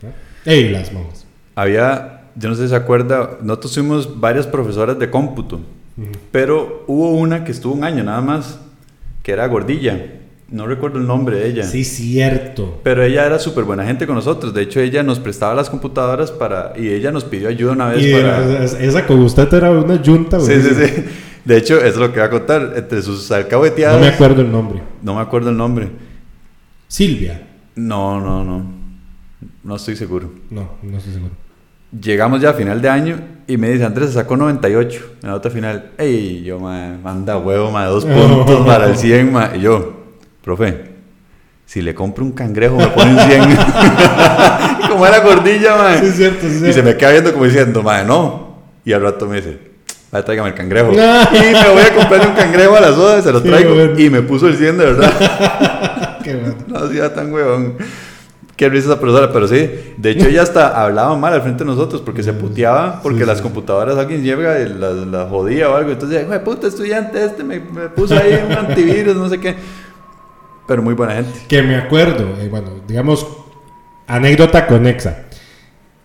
Y las monjas. Había, yo no sé si se acuerda, nosotros tuvimos varias profesoras de cómputo, pero hubo una que estuvo un año nada más, que era gordilla. No recuerdo el nombre de ella. Sí, cierto. Pero ella era súper buena gente con nosotros. De hecho, ella nos prestaba las computadoras para... Y ella nos pidió ayuda una vez Y para... esa- con usted era una yunta. Sí, sí, buenísima. sí. De hecho, eso es lo que voy a contar. Entre sus alcahueteadas... No me acuerdo el nombre. No me acuerdo el nombre. Silvia. No, no, no. No estoy seguro. No, no estoy seguro. Llegamos ya a final de año y me dice, Andrés, se sacó 98 en la otra final. Ey, yo, ma, manda huevo, ma, dos puntos para el 100, ma. Y yo, profe, si le compro un cangrejo me pone un 100. Y como era gordilla, ma. Sí, es cierto, sí, Y se me queda viendo como diciendo, ma, no. Y al rato me dice, vaya, tráigame el cangrejo. Y me voy a comprar un cangrejo a las sodas, se lo traigo. bueno. Y me puso el 100 de verdad. Qué bueno. No hacía tan huevón. Qué risa esa profesora, pero sí. De hecho, ella hasta hablaba mal al frente de nosotros porque se puteaba porque Sí, las sí. computadoras alguien llega y las las jodía o algo. Entonces, "Jue puta estudiante, este me, me puso ahí un antivirus, no sé qué. Pero muy buena gente. Que me acuerdo, eh, bueno, digamos, anécdota conexa.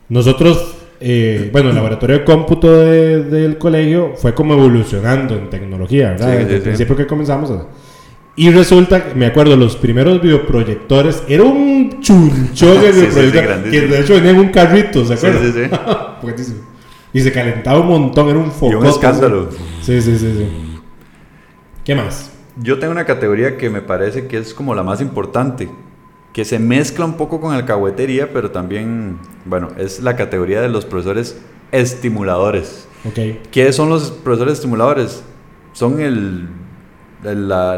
Nosotros, eh, bueno, el laboratorio de cómputo de- del colegio fue como evolucionando en tecnología, ¿verdad? Sí, Desde sí, el sí. principio que comenzamos. a- Y resulta, me acuerdo, los primeros videoproyectores, era un chunchón de Sí, sí, sí, videoproyector, que de hecho venía en un carrito, ¿se Sí, acuerdan? sí, sí. Buenísimo. Y se calentaba un montón, era un foco. Y un escándalo. Sí, sí, sí, sí. ¿Qué más? Yo tengo una categoría que me parece que es como la más importante, que se mezcla un poco con alcahuetería, pero también, bueno, es la categoría de los profesores estimuladores. Ok. ¿Qué son los profesores estimuladores? Son el, el- la,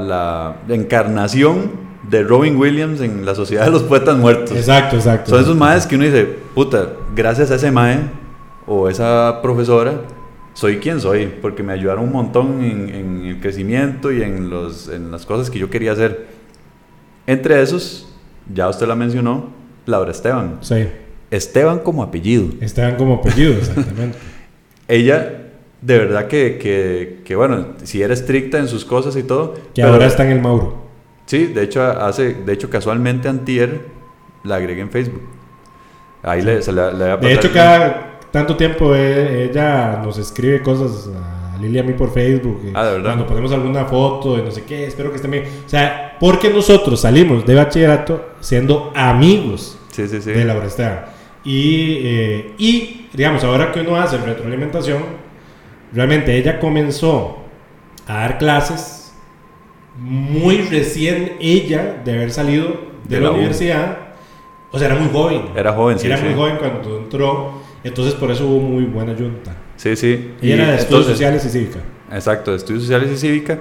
la encarnación de Robin Williams en la Sociedad de los Poetas Muertos. Exacto, exacto. Son esos maes que uno dice, puta, gracias a ese mae o esa profesora, soy quien soy, porque me ayudaron un montón en, en el crecimiento y en, los, en las cosas que yo quería hacer. Entre esos, ya usted la mencionó, Laura Esteban. Sí. Esteban como apellido. Estaban como apellido, exactamente. Ella, de verdad que, que, que, bueno, si era estricta en sus cosas y todo. Que ahora está en el Mauro. Sí, de hecho, hace, de hecho casualmente antier la agregué en Facebook. Ahí le, se le, le De hecho, cada tanto tiempo eh, ella nos escribe cosas a Lili a mí por Facebook. y Ah, ¿de verdad? Cuando ponemos alguna foto de no sé qué, espero que estén bien. O sea, porque nosotros salimos de bachillerato siendo amigos Sí, sí, sí. de Laura Esteban. Y, eh, y, digamos, ahora que uno hace retroalimentación, realmente ella comenzó a dar clases muy recién ella de haber salido de, De la, la universidad. O sea, era muy joven. Era joven, sí, Era muy joven cuando entró. Entonces, por eso hubo muy buena junta. Sí, sí. Y, era de estudios entonces- sociales y cívica. Exacto, de estudios sociales y cívica.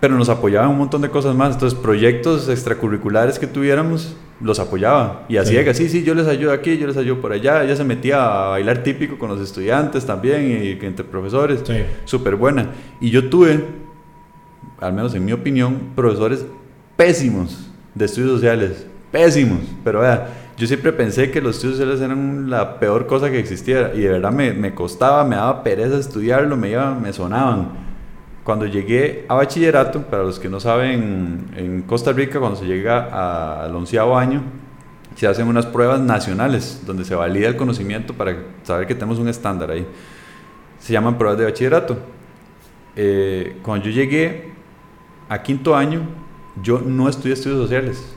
Pero nos apoyaba un montón de cosas más. Entonces, proyectos extracurriculares que tuviéramos, los apoyaba. Y así Sí. que sí, sí, yo les ayudo aquí, yo les ayudo por allá. Ella se metía a bailar típico con los estudiantes también y entre profesores. Sí. Súper buena. Y yo tuve, al menos en mi opinión, profesores pésimos de estudios sociales. Pésimos. Pero vea, yo siempre pensé que los estudios sociales eran la peor cosa que existiera. Y de verdad me, me costaba, me daba pereza estudiarlo, me, iba, me sonaban. Cuando llegué a bachillerato, para los que no saben, en Costa Rica, cuando se llega al onceavo año, se hacen unas pruebas nacionales donde se valida el conocimiento para saber que tenemos un estándar ahí. Se llaman pruebas de bachillerato. Eh, cuando yo llegué a quinto año, yo no estudié estudios sociales.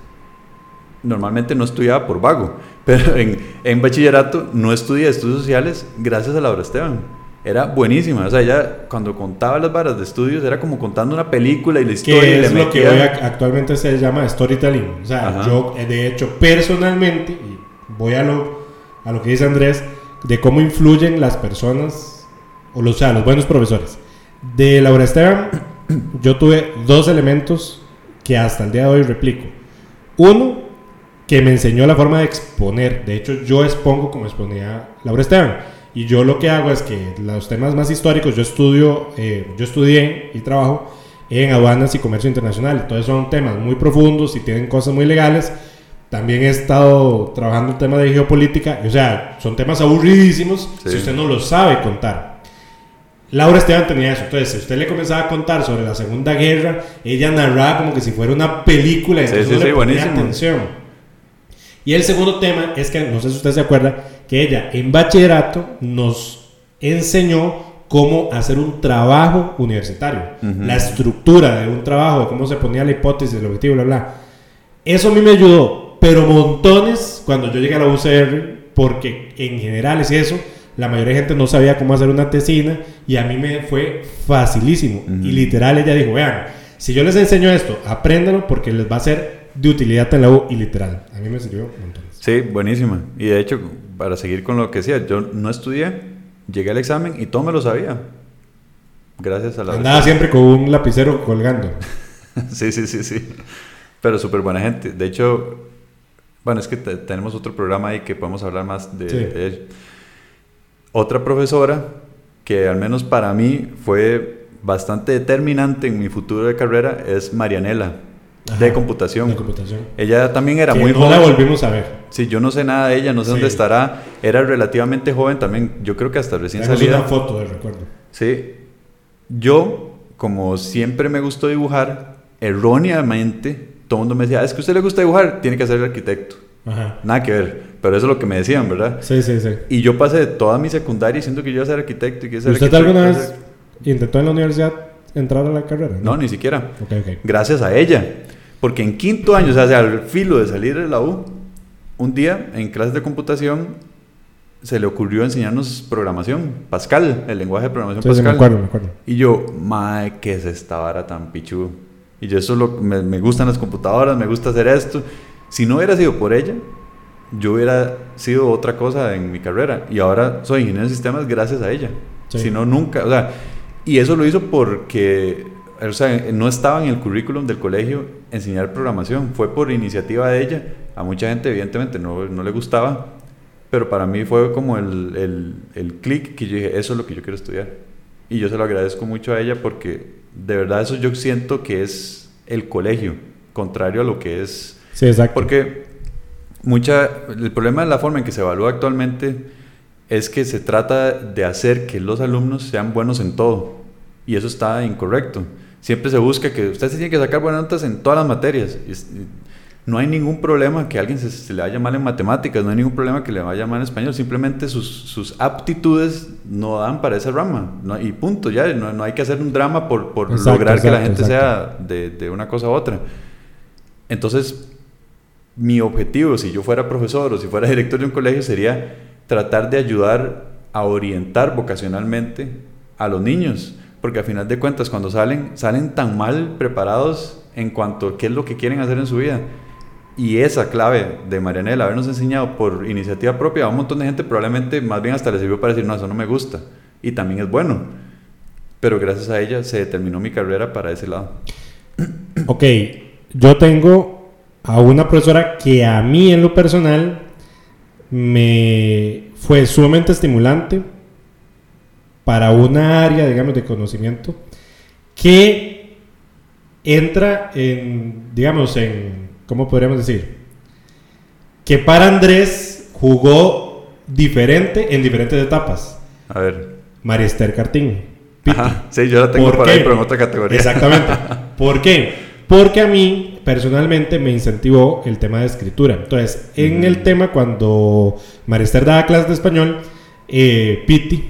Normalmente no estudiaba por vago, pero en, en bachillerato no estudié estudios sociales gracias a Laura Esteban. Era buenísima, o sea, ella cuando contaba las varas de estudios era como contando una película y la historia. y Que es lo que hoy ac- actualmente se llama storytelling. O sea, Ajá. yo, eh, de hecho, personalmente, y voy a lo, a lo que dice Andrés, de cómo influyen las personas, o, los, o sea, los buenos profesores. De Laura Esteban, yo tuve dos elementos que hasta el día de hoy replico. Uno, que me enseñó la forma de exponer. De hecho, yo expongo como exponía Laura Esteban. Y yo lo que hago es que los temas más históricos, yo estudio, eh, yo estudié y trabajo en aduanas y comercio internacional. Entonces son temas muy profundos y tienen cosas muy legales. También he estado trabajando en temas de geopolítica. O sea, son temas aburridísimos Sí. si usted no los sabe contar. Laura Esteban tenía eso. Entonces, si usted le comenzaba a contar sobre la Segunda Guerra, ella narraba como que si fuera una película. y Sí, entonces sí, uno le ponía buenísimo. atención. Y el segundo tema es que, no sé si usted se acuerda, que ella en bachillerato nos enseñó cómo hacer un trabajo universitario. La estructura de un trabajo, de cómo se ponía la hipótesis, el objetivo, bla, bla. Eso a mí me ayudó, pero montones cuando yo llegué a la UCR, porque en general es eso, la mayoría de gente no sabía cómo hacer una tesina y a mí me fue facilísimo. Y literal ella dijo, vean, si yo les enseño esto, apréndanlo porque les va a ser de utilidad en la U y literal. A mí me sirvió montones. Sí, buenísima. Y de hecho, para seguir con lo que decía, yo no estudié, llegué al examen y todo me lo sabía. Gracias a la... Andaba siempre con un lapicero colgando. sí, sí, sí, sí. Pero súper buena gente. De hecho, bueno, es que te- tenemos otro programa ahí que podemos hablar más de, Sí. de ello. Otra profesora que al menos para mí fue bastante determinante en mi futuro de carrera es Marianela, de Ajá, computación. De computación. Ella también era Que muy no joven. la volvimos a ver. Sí, yo no sé nada de ella, no sé Sí. dónde estará. Era relativamente joven también, yo creo que hasta recién Tenemos salida. una foto del recuerdo. Sí. Yo, como siempre me gustó dibujar, erróneamente, todo el mundo me decía, "Ah, es que a usted le gusta dibujar, tiene que ser arquitecto. Ajá. Nada que ver, pero eso es lo que me decían, ¿verdad? Sí, sí, sí. Y yo pasé toda mi secundaria diciendo que yo iba a ser arquitecto y que iba a ser ¿Usted arquitecto, alguna vez ser- intentó en la universidad entrar a la carrera? No, ni siquiera. Ok, ok. Gracias a ella. Porque en quinto año, o sea, al filo de salir de la U, un día en clases de computación se le ocurrió enseñarnos programación, Pascal, el lenguaje de programación Sí, sí, me Pascal. acuerdo, me acuerdo. Y yo, mae, ¿qué es esta vara tan pichudo? Y yo eso lo, me, me gustan las computadoras, me gusta hacer esto. Si no hubiera sido por ella, yo hubiera sido otra cosa en mi carrera. Y ahora soy ingeniero de sistemas gracias a ella. Sí. Si no, nunca. O sea, y eso lo hizo porque o sea, no estaba en el currículum del colegio enseñar programación. Fue por iniciativa de ella. A mucha gente, evidentemente, no, no le gustaba. Pero para mí fue como el, el, el clic que yo dije, eso es lo que yo quiero estudiar. Y yo se lo agradezco mucho a ella porque de verdad eso yo siento que es el colegio, contrario a lo que es... Sí, exacto. Porque mucha, el problema de la forma en que se evalúa actualmente es que se trata de hacer que los alumnos sean buenos en todo. Y eso está incorrecto. Siempre se busca que usted se tiene que sacar buenas notas en todas las materias. No hay ningún problema que a alguien se, se le vaya mal en matemáticas, no hay ningún problema que le vaya mal en español. Simplemente sus, sus aptitudes no dan para esa rama. no- y punto, ya. No, no hay que hacer un drama por, por Exacto, lograr que la gente exacto. sea de, de una cosa a otra. Entonces, mi objetivo, si yo fuera profesor o si fuera director de un colegio, sería tratar de ayudar a orientar vocacionalmente a los niños. Porque a final de cuentas, cuando salen, salen tan mal preparados en cuanto a qué es lo que quieren hacer en su vida. Y esa clave de Marianela, habernos enseñado por iniciativa propia a un montón de gente, probablemente más bien hasta le sirvió para decir, no, eso no me gusta. Y también es bueno. Pero gracias a ella se determinó mi carrera para ese lado. Ok, yo tengo a una profesora que a mí en lo personal me fue sumamente estimulante para una área, digamos, de conocimiento que entra en, digamos, en, ¿cómo podríamos decir? Que para Andrés jugó diferente en diferentes etapas. A ver. María Esther Cartín. Piti. Ajá, sí, yo la tengo ¿Por por ahí, pero en otra categoría. Exactamente. ¿Por qué? Porque a mí personalmente me incentivó el tema de escritura. Entonces, en Ujú. el tema cuando Marister daba clases de español, eh, Piti,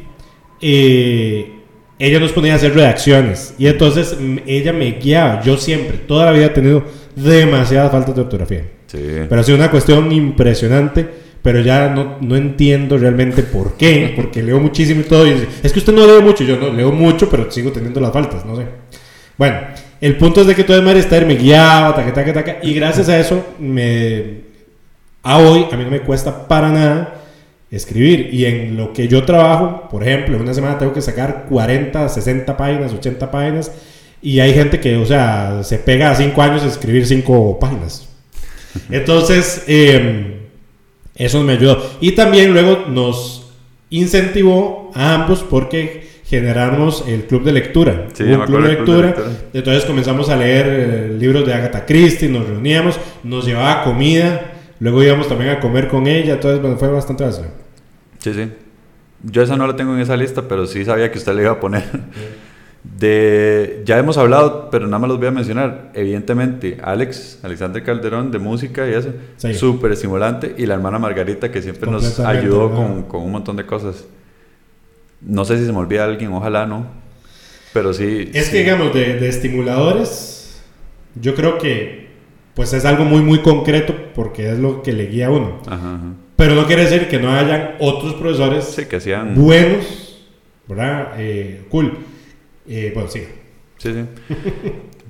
eh, ella nos ponía a hacer redacciones y entonces mm, ella me guiaba. Yo siempre, toda la vida he tenido demasiadas faltas de ortografía. Sí. Pero ha sido una cuestión impresionante, pero ya no, no entiendo realmente por qué, porque leo muchísimo y todo. Y dice, es que usted no lee mucho, yo no leo mucho, pero sigo teniendo las faltas, no sé. Bueno, el punto es de que todo María Esther me guiaba, taca, taca, taca, y gracias a eso, me, a hoy, a mí no me cuesta para nada escribir. Y en lo que yo trabajo, por ejemplo, en una semana tengo que sacar 40, 60 páginas, 80 páginas, y hay gente que, o sea, se pega a 5 años a escribir 5 páginas. Entonces, eh, eso me ayudó. Y también luego nos incentivó a ambos porque generamos el club de lectura. Sí, un club de lectura. Entonces comenzamos a leer eh, libros de Agatha Christie, nos reuníamos, nos llevaba comida, luego íbamos también a comer con ella, entonces bueno, fue bastante vacío. Sí, sí. Yo esa no la tengo en esa lista, pero sí sabía que usted le iba a poner. De, ya hemos hablado, pero nada más los voy a mencionar. Evidentemente, Alex, Alexander Calderón, de música y eso, Sí. súper estimulante. Y la hermana Margarita, que siempre nos ayudó con, con un montón de cosas. No sé si se me olvida alguien, ojalá no. Pero sí. Es sí. que digamos, de, de estimuladores, yo creo que pues es algo muy muy concreto porque es lo que le guía a uno. Ajá, ajá. Pero no quiere decir que no hayan otros profesores Sí, que hacían. buenos, ¿verdad? Eh, cool. Eh, bueno, sí. Sí, sí.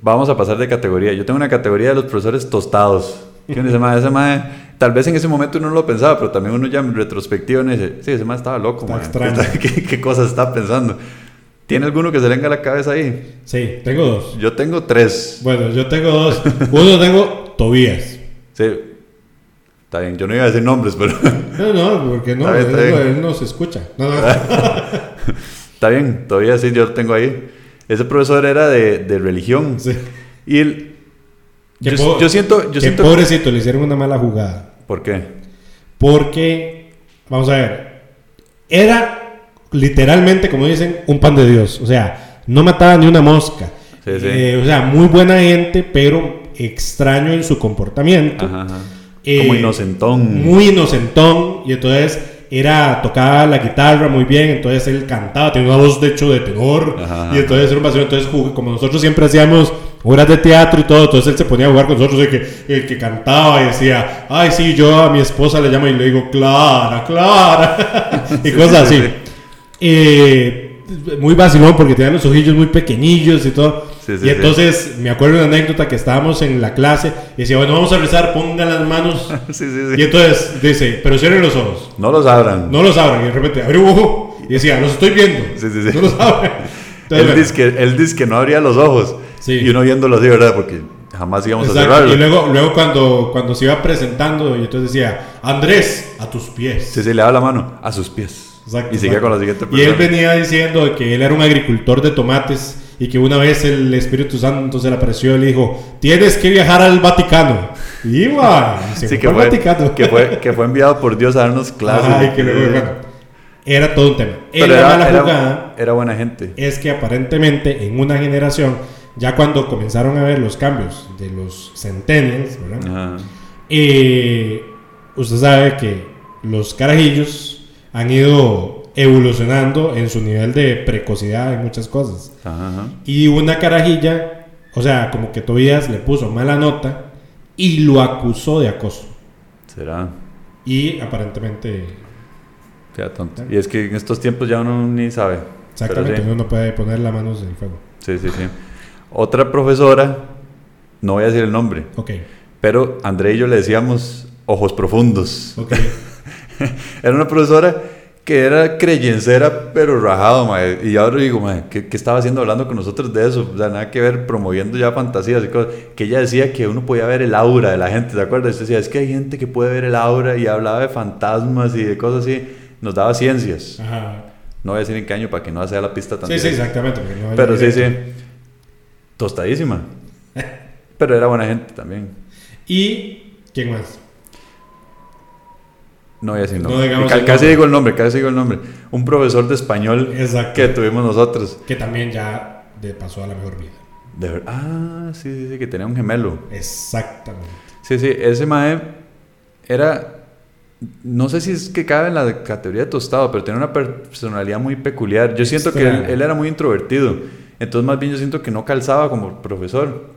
Vamos a pasar de categoría. Yo tengo una categoría de los profesores tostados. Que uno dice, "Mae, ese mae", tal vez en ese momento uno no lo pensaba, pero también uno ya en retrospectiva dice, sí, ese mae estaba loco, extraño. ¿Qué, qué cosas está pensando? ¿Tiene alguno que se le venga a la cabeza ahí? Sí, tengo dos. Yo tengo tres. Bueno, yo tengo dos. Uno tengo Tobías. Sí. Está bien, yo no iba a decir nombres, pero No, no, porque no, Está bien, está él, no se escucha. No, no. está bien, todavía sí, yo lo tengo ahí. Ese profesor era de, de religión. Sí. Y él... Yo, yo siento... Yo Qué siento pobrecito, le hicieron una mala jugada. ¿Por qué? Porque, vamos a ver, era literalmente, como dicen, un pan de Dios. O sea, no mataba ni una mosca. Sí, sí. Eh, o sea, muy buena gente, pero extraño en su comportamiento. Ajá, ajá. Eh, Como inocentón. Muy inocentón. Y entonces era, tocaba la guitarra muy bien. Entonces él cantaba, tenía una voz de hecho de tenor. Ajá. Y entonces era un vacío. Entonces, como nosotros siempre hacíamos obras de teatro y todo, entonces él se ponía a jugar con nosotros. El que, el que cantaba y decía, ay, sí, yo a mi esposa le llamo y le digo, Clara, Clara. y cosas así. sí, sí. Eh, muy vacilón porque tenía los ojillos muy pequeñillos y todo. Sí, Sí, sí, y sí. entonces me acuerdo de una anécdota que estábamos en la clase y decía, bueno, vamos a rezar, pongan las manos. Sí, sí, Y sí. entonces dice, pero cierren los ojos. No los abran. No los abran. Y de repente, abre un ojo. Y decía, los estoy viendo. Sí, sí, sí. No los abran. Entonces, Él bueno, dice, que, él dice que no abría los ojos. Sí. Y uno viéndolo así, ¿verdad? Porque jamás íbamos a exacto. cerrarlo. Y luego, luego cuando, cuando se iba presentando, y entonces decía, Andrés, a tus pies. Sí, sí, le daba la mano a sus pies. Exacto, y seguía exacto. con la siguiente Y él persona. venía diciendo que él era un agricultor de tomates y que una vez el Espíritu Santo se le apareció y le dijo, tienes que viajar al Vaticano. Y iba, y se Sí, fue que al fue, Vaticano. que, fue, que fue enviado por Dios a darnos clases. Ajá, y que luego, bueno, era todo un tema. Pero era, mala era- jugada era buena gente. es que aparentemente en una generación, ya cuando comenzaron a ver los cambios de los centennials, ¿verdad? Ajá. Eh, usted sabe que los carajillos han ido evolucionando en su nivel de precocidad en muchas cosas. Ajá. Y una carajilla, o sea, como que Tobías le puso mala nota y lo acusó de acoso. Será. Y aparentemente, Queda tonto. Y es que en estos tiempos ya uno ni sabe. exactamente, sí. uno no puede poner las manos en el fuego. Sí, sí, sí. Otra profesora, no voy a decir el nombre, Ok, pero André y yo le decíamos ojos profundos. ok. Era una profesora que era creyencera, pero rajado, mae. Y ahora digo, mae, ¿qué, qué estaba haciendo hablando con nosotros de eso? O sea, nada que ver, promoviendo ya fantasías y cosas. Que ella decía que uno podía ver el aura de la gente, ¿te acuerdas? Usted decía, es que hay gente que puede ver el aura y hablaba de fantasmas y de cosas así. Nos daba ciencias. Ajá. No voy a decir en qué año para que no sea la pista tan Sí, sí, directa. exactamente. porque no Pero sí, sí. Tostadísima. Pero era buena gente también. ¿Y quién más? No voy a decir No nombre. el casi nombre. digo el nombre, casi digo el nombre. Un profesor de español Exacto. que tuvimos nosotros. Que también ya de pasó a la mejor vida. De ver- Ah, sí, sí, sí, que tenía un gemelo. Exactamente. Sí, sí, ese mae era. No sé si es que cabe en la categoría de tostado, pero tenía una personalidad muy peculiar. Yo siento que él, Extraña. él era muy introvertido. Entonces, más bien, yo siento que no calzaba como profesor.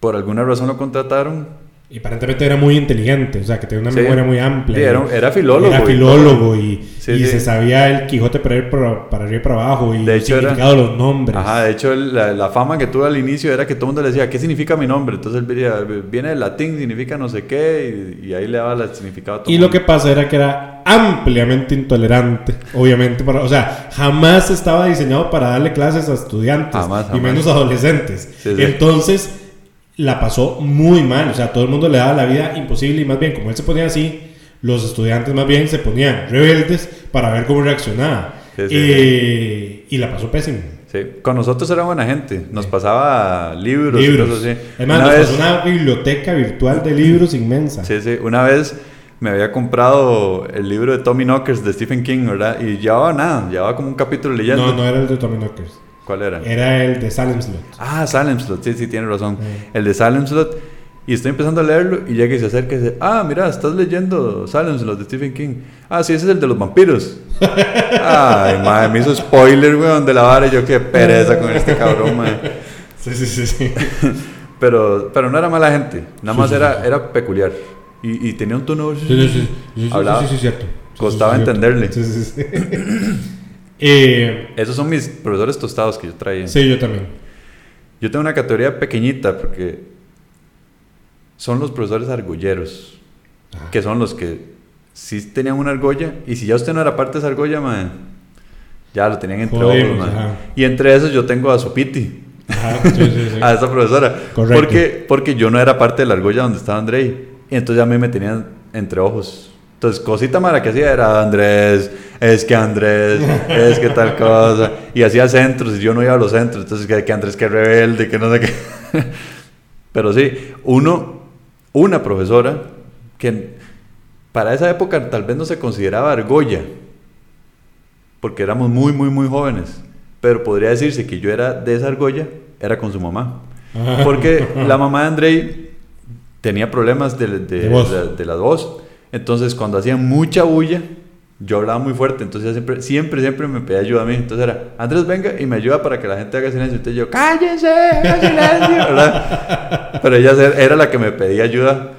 Por alguna razón lo contrataron. Y aparentemente era muy inteligente, o sea, que tenía una Sí. memoria muy amplia. Sí, era, era filólogo. Era y filólogo y, Sí, y se sabía el Quijote para, ir para, para arriba y para abajo y De el hecho, era- significado de los nombres. Ajá, de hecho, la, la fama que tuvo al inicio era que todo el mundo le decía, ¿qué significa mi nombre? Entonces él veía, viene del latín, significa no sé qué, y, y ahí le daba el significado a todo Y el lo mundo. que pasa era que era ampliamente intolerante, obviamente. Para, o sea, jamás estaba diseñado para darle clases a estudiantes, Jamás, y jamás. menos adolescentes. Entonces, la pasó muy mal. O sea, todo el mundo le daba la vida imposible y más bien, como él se ponía así, los estudiantes más bien se ponían rebeldes para ver cómo reaccionaba. Sí, sí, Eh, Y la pasó pésimo. Sí, con nosotros era buena gente, nos pasaba libros, y Libros. cosas así. Además, Una nos vez- pasó una biblioteca virtual de libros inmensa. Sí, sí. Una vez me había comprado el libro de Tommy Knockers de Stephen King, ¿verdad? Y llevaba nada, llevaba como un capítulo leyendo. No, no era el de Tommy Knockers. ¿Cuál era? Era el de Salem Slot. Ah, Salem Slot, sí, sí, tiene razón. Sí. El de Salem Slot. Y estoy empezando a leerlo y llega y se acerca y dice, ah, mira, estás leyendo Salem Slot de Stephen King. Ah, sí, ese es el de los vampiros. Ay, madre, me hizo spoiler, weón, de la vara y yo qué pereza con este cabrón, madre. Sí, sí, sí, sí. Pero, pero no era mala gente, nada Sí, más sí, era, sí. era peculiar. Y, y tenía un tono... Sí, sí, sí, sí, sí, Hablaba. sí, sí, cierto. Sí, Costaba sí, sí, entenderle. Sí, sí, sí. Eh, Esos son mis profesores tostados que yo traía. sí, yo también. Yo tengo una categoría pequeñita porque son los profesores argolleros, Ah. que son los que sí tenían una argolla y si ya usted no era parte de esa argolla, mae, ya lo tenían entre Jodimos, ojos, mae. ajá. Y entre esos yo tengo a Sopiti, Ajá, sí, sí, sí. a esa profesora, Correcto. porque porque yo no era parte de la argolla donde estaba Andrei y entonces a mí me tenían entre ojos. Entonces, cosita mala que hacía era Andrés, es que Andrés, es que tal cosa. Y hacía centros y yo no iba a los centros. Entonces, que, que Andrés, que rebelde, que no sé qué. Pero sí, uno, una profesora que para esa época tal vez no se consideraba argolla, porque éramos muy, muy, muy jóvenes. Pero podría decirse que yo era de esa argolla, era con su mamá. Porque la mamá de Andrei tenía problemas de, de, de- de la voz. Entonces, cuando hacía mucha bulla, yo hablaba muy fuerte. Entonces, siempre, siempre, siempre me pedía ayuda a mí. Entonces era, Andrés, venga y me ayuda para que la gente haga silencio. Entonces yo, cállense, haga silencio, ¿verdad? Pero ella era la que me pedía ayuda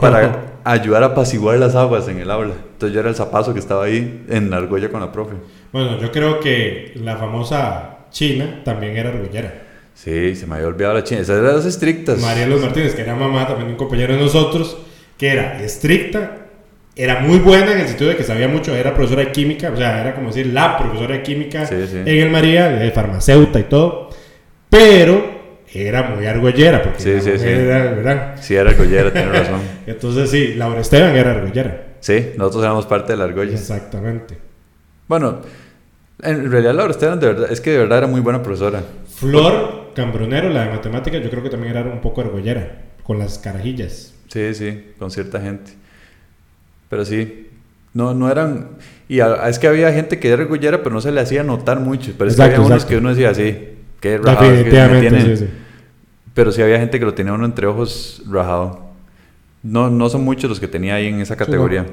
para ayudar a apaciguar las aguas en el aula. Entonces, yo era el zapazo que estaba ahí en la argolla con la profe. Bueno, yo creo que la famosa China también era argollera. Sí, se me había olvidado la china. Esas eran las estrictas. Marielos Martínez, que era mamá, también un compañero de nosotros, que era estricta, era muy buena en el sentido de que sabía mucho, era profesora de química, o sea, era como decir la profesora de química Sí, sí. en el María, de farmacéuta y todo, pero era muy argollera, porque Sí, sí, sí. era, ¿verdad? Sí, era argollera, tiene razón. Entonces sí, Laura Esteban era argollera. Sí, nosotros éramos parte de la argolla. Exactamente. Bueno, en realidad Laura Esteban, de verdad, es que de verdad era muy buena profesora. Flor Cambronero, la de matemáticas, yo creo que también era un poco argollera, con las carajillas. Sí, sí, con cierta gente. Pero sí, no, no eran... Y a- es que había gente que era argollera, pero no se le hacía notar mucho. Pero es que Exacto, había unos que uno decía así, qué rajado, que Definitivamente, sí, sí. Pero sí había gente que lo tenía uno entre ojos rajado. No, no son muchos los que tenía ahí en esa categoría.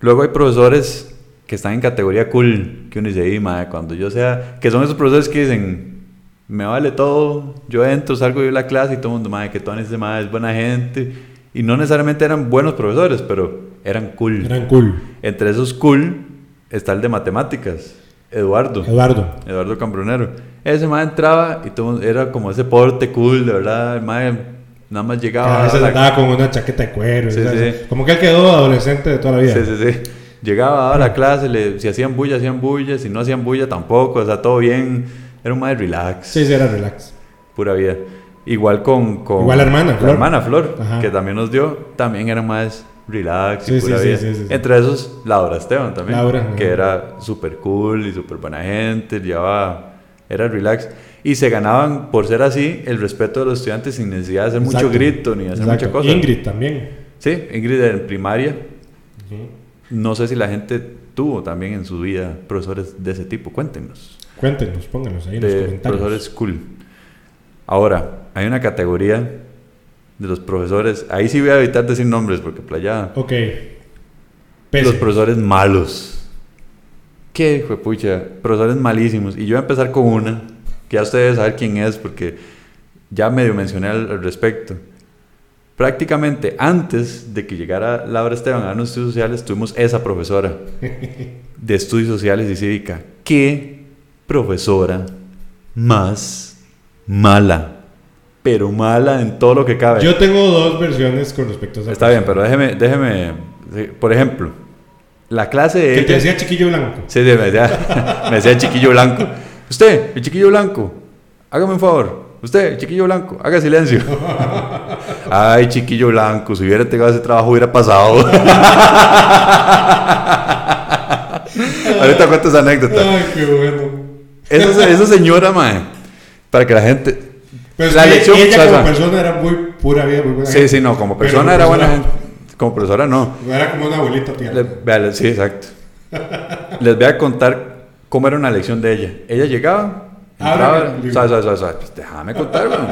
Luego hay profesores que están en categoría cool, que uno dice, "Ey, mae, cuando yo sea... Que son esos profesores que dicen, me vale todo, yo entro, salgo de la clase y todo el mundo, madre, que todo ese madre es buena gente. Y no necesariamente eran buenos profesores, pero eran cool. Eran cool. Entre esos cool está el de matemáticas, Eduardo. Eduardo. Eduardo Cambronero. Ese mae entraba y todo, era como ese porte cool, de verdad. El mae nada más llegaba. a veces la- con una chaqueta de cuero. Sí, sí. Como que él quedó adolescente de toda la vida. Sí, sí, sí. Llegaba a la clase, le, si hacían bulla, hacían bulla. Si no hacían bulla, tampoco. O sea, todo bien. Era un mae relax. Sí, sí, era relax. Pura vida. Igual con, con Igual la hermana, la Flor. hermana Flor, Ajá. que también nos dio, también era más relax y Sí, pura sí, vida. sí. Entre esos, Laura Esteban también, Laura, que era súper cool y súper buena gente, llevaba, era relax. Y se ganaban, por ser así, el respeto de los estudiantes sin necesidad de hacer mucho Exacto. grito ni hacer Exacto. mucha cosa. Ingrid también. Sí, Ingrid en primaria. Ujú. No sé si la gente tuvo también en su vida profesores de ese tipo. Cuéntenos. Cuéntenos, pónganos ahí en los de comentarios. profesores cool. Ahora, hay una categoría de los profesores. Ahí sí voy a evitar decir nombres porque playa. Ok. Pese. Los profesores malos. Qué pucha. Profesores malísimos. Y yo voy a empezar con una. Que ya ustedes saben quién es porque ya medio mencioné al, al respecto. Prácticamente antes de que llegara Laura Esteban a darnos estudios sociales, tuvimos esa profesora de estudios sociales y cívica. ¿Qué profesora más mala? Pero mala en todo lo que cabe. Yo tengo dos versiones con respecto a esa Está bien, pero déjeme, déjeme, por ejemplo, la clase de Que te decía chiquillo blanco. Sí, sí, me decía, me decía chiquillo blanco. Usted, el chiquillo blanco, hágame un favor. Usted, el chiquillo blanco, haga silencio. Ay, chiquillo blanco, si hubiera entregado ese trabajo hubiera pasado. Ahorita cuento esa anécdota. Ay, qué bueno. Esa, esa señora, mae, para que la gente... Pues la lección, ella como persona era muy pura vida, muy buena Sí, gente. sí, no, como persona era buena gente. Como profesora no. Era como una abuelita tía. Les- vea, sí, exacto. Les voy a contar cómo era una lección de ella. Ella llegaba, entraba, suave, suave, suave, pues déjame contar, weón.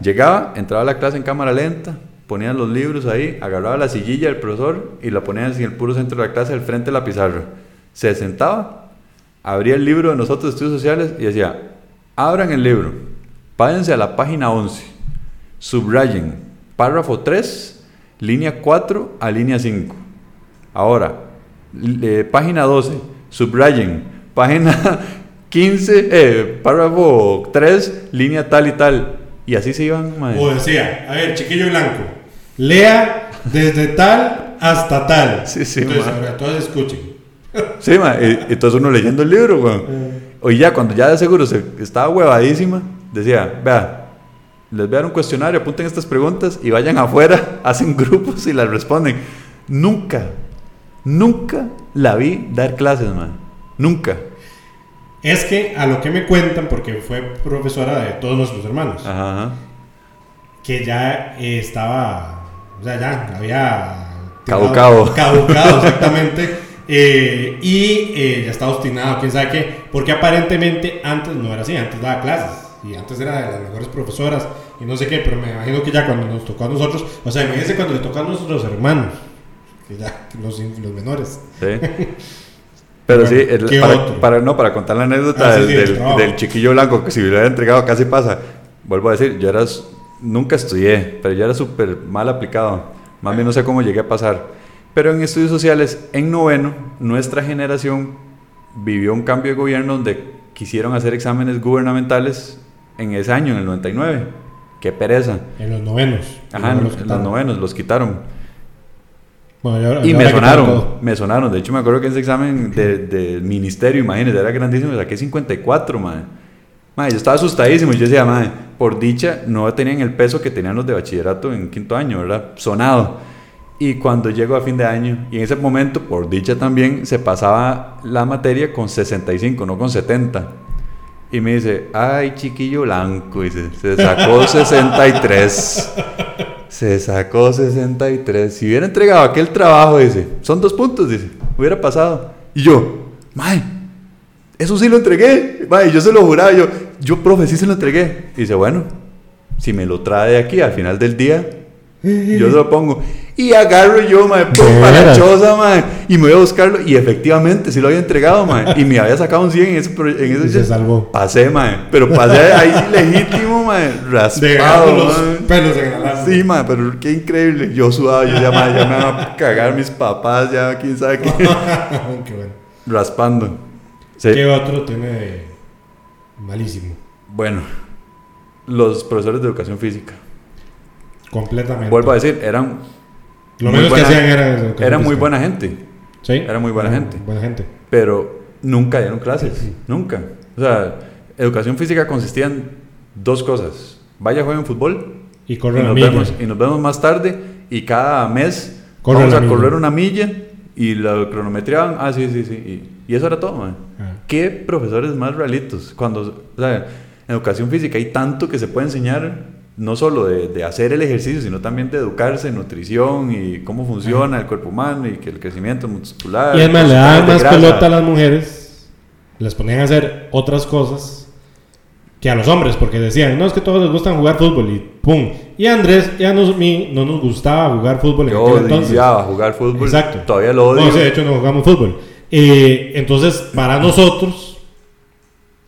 Llegaba, entraba a la clase en cámara lenta, ponían los libros ahí, agarraba la sillilla del profesor y la ponían en el puro centro de la clase, al frente de la pizarra. Se sentaba, abría el libro de nosotros estudios sociales y decía, abran el libro, váyanse a la página 11, subrayen párrafo 3, línea 4 a línea 5. Ahora, le- página 12, subrayen, página 15, eh, párrafo 3, línea tal y tal. Y así se iban, mae. O decía, a ver, chiquillo blanco, lea desde tal hasta tal. Sí, sí, Entonces, ma. ahora, todos escuchen. Sí, mae, y- Entonces uno leyendo el libro, weón. O ya cuando ya de seguro se estaba huevadísima, decía, vea, les voy a dar un cuestionario, apunten estas preguntas y vayan afuera, hacen grupos y las responden. Nunca, nunca la vi dar clases, man. Nunca. Es que a lo que me cuentan, porque fue profesora de todos nuestros hermanos, Ajá, ajá. que ya eh, estaba, o sea, ya había... Caducado. Caducado, exactamente. eh, y eh, ya estaba obstinado, quién sabe qué, porque aparentemente antes no era así, antes daba clases. Y antes era de las mejores profesoras y no sé qué, pero me imagino que ya cuando nos tocó a nosotros, o sea, imagínense cuando le tocó a nuestros hermanos, que ya los, los menores. Sí. Pero sí, Bueno, el- ¿qué para, para- no, para contar la anécdota Ah, sí, del, sí, el del- del chiquillo blanco, que si me lo hubiera entregado casi pasa. Vuelvo a decir, yo era, nunca estudié, pero yo era súper mal aplicado. Más bien no sé cómo llegué a pasar. Pero en estudios sociales, en noveno, nuestra generación vivió un cambio de gobierno donde quisieron hacer exámenes gubernamentales en ese año, en el 99. Qué pereza. En los novenos. Ajá, en los, novenos los quitaron. Bueno, y me sonaron, me sonaron. De hecho, me acuerdo que ese examen del ministerio, imagínense, era grandísimo. Saqué 54, madre. Madre, yo estaba asustadísimo. Yo decía, madre, por dicha, no tenían el peso que tenían los de bachillerato en quinto año, ¿verdad? Sonado. Y cuando llego a fin de año, y en ese momento, por dicha también, se pasaba la materia con 65, no con 70. Y me dice, ay, chiquillo blanco, dice, se sacó 63. Se sacó 63. Si hubiera entregado aquel trabajo, dice, son dos puntos, dice, hubiera pasado. Y yo, mae, eso sí lo entregué. Mae, yo se lo juraba, yo, yo, profe, sí se lo entregué. Y dice, bueno, si me lo trae aquí al final del día, yo se lo pongo. Y agarro yo, mae, para la choza, mae, y me voy a buscarlo. Y efectivamente, sí lo había entregado, mae. Y me había sacado un 100 en ese. En ese se salvó. Pasé, mae. Pero pasé ahí legítimo, mae. Raspado, los pelos en la Sí, mae, pero qué increíble. Yo sudaba, yo ya, mae, ya me van a cagar mis papás, ya quién sabe qué. qué bueno. Raspando. ¿Qué otro tiene malísimo? Bueno, los profesores de educación física. Completamente. Vuelvo a decir, eran lo menos que hacían era... Era muy buena gente. Sí. Era muy buena gente. Buena gente. Pero nunca dieron clases. Nunca. O sea, educación física consistía en dos cosas. Vaya, jueguen fútbol. Y, corre y nos vemos Y nos vemos más tarde. Y cada mes vamos a correr una milla. Y la cronometriaban. Ah, sí, sí, sí. Y, eso era todo, man. Ah. ¿Qué profesores más realitos? Cuando, o sea, en educación física hay tanto que se puede enseñar no solo de, hacer el ejercicio, sino también de educarse en nutrición y cómo funciona el cuerpo humano y que el crecimiento muscular. Y además le daban más pelota a las mujeres, les ponían a hacer otras cosas que a los hombres, porque decían, no, es que todos les gustan jugar fútbol y pum. Y a Andrés ya no, no nos gustaba jugar fútbol en aquel entonces. jugar fútbol. Exacto. Todavía lo odio. No, sí, de hecho no jugamos fútbol. Eh, entonces, para nosotros,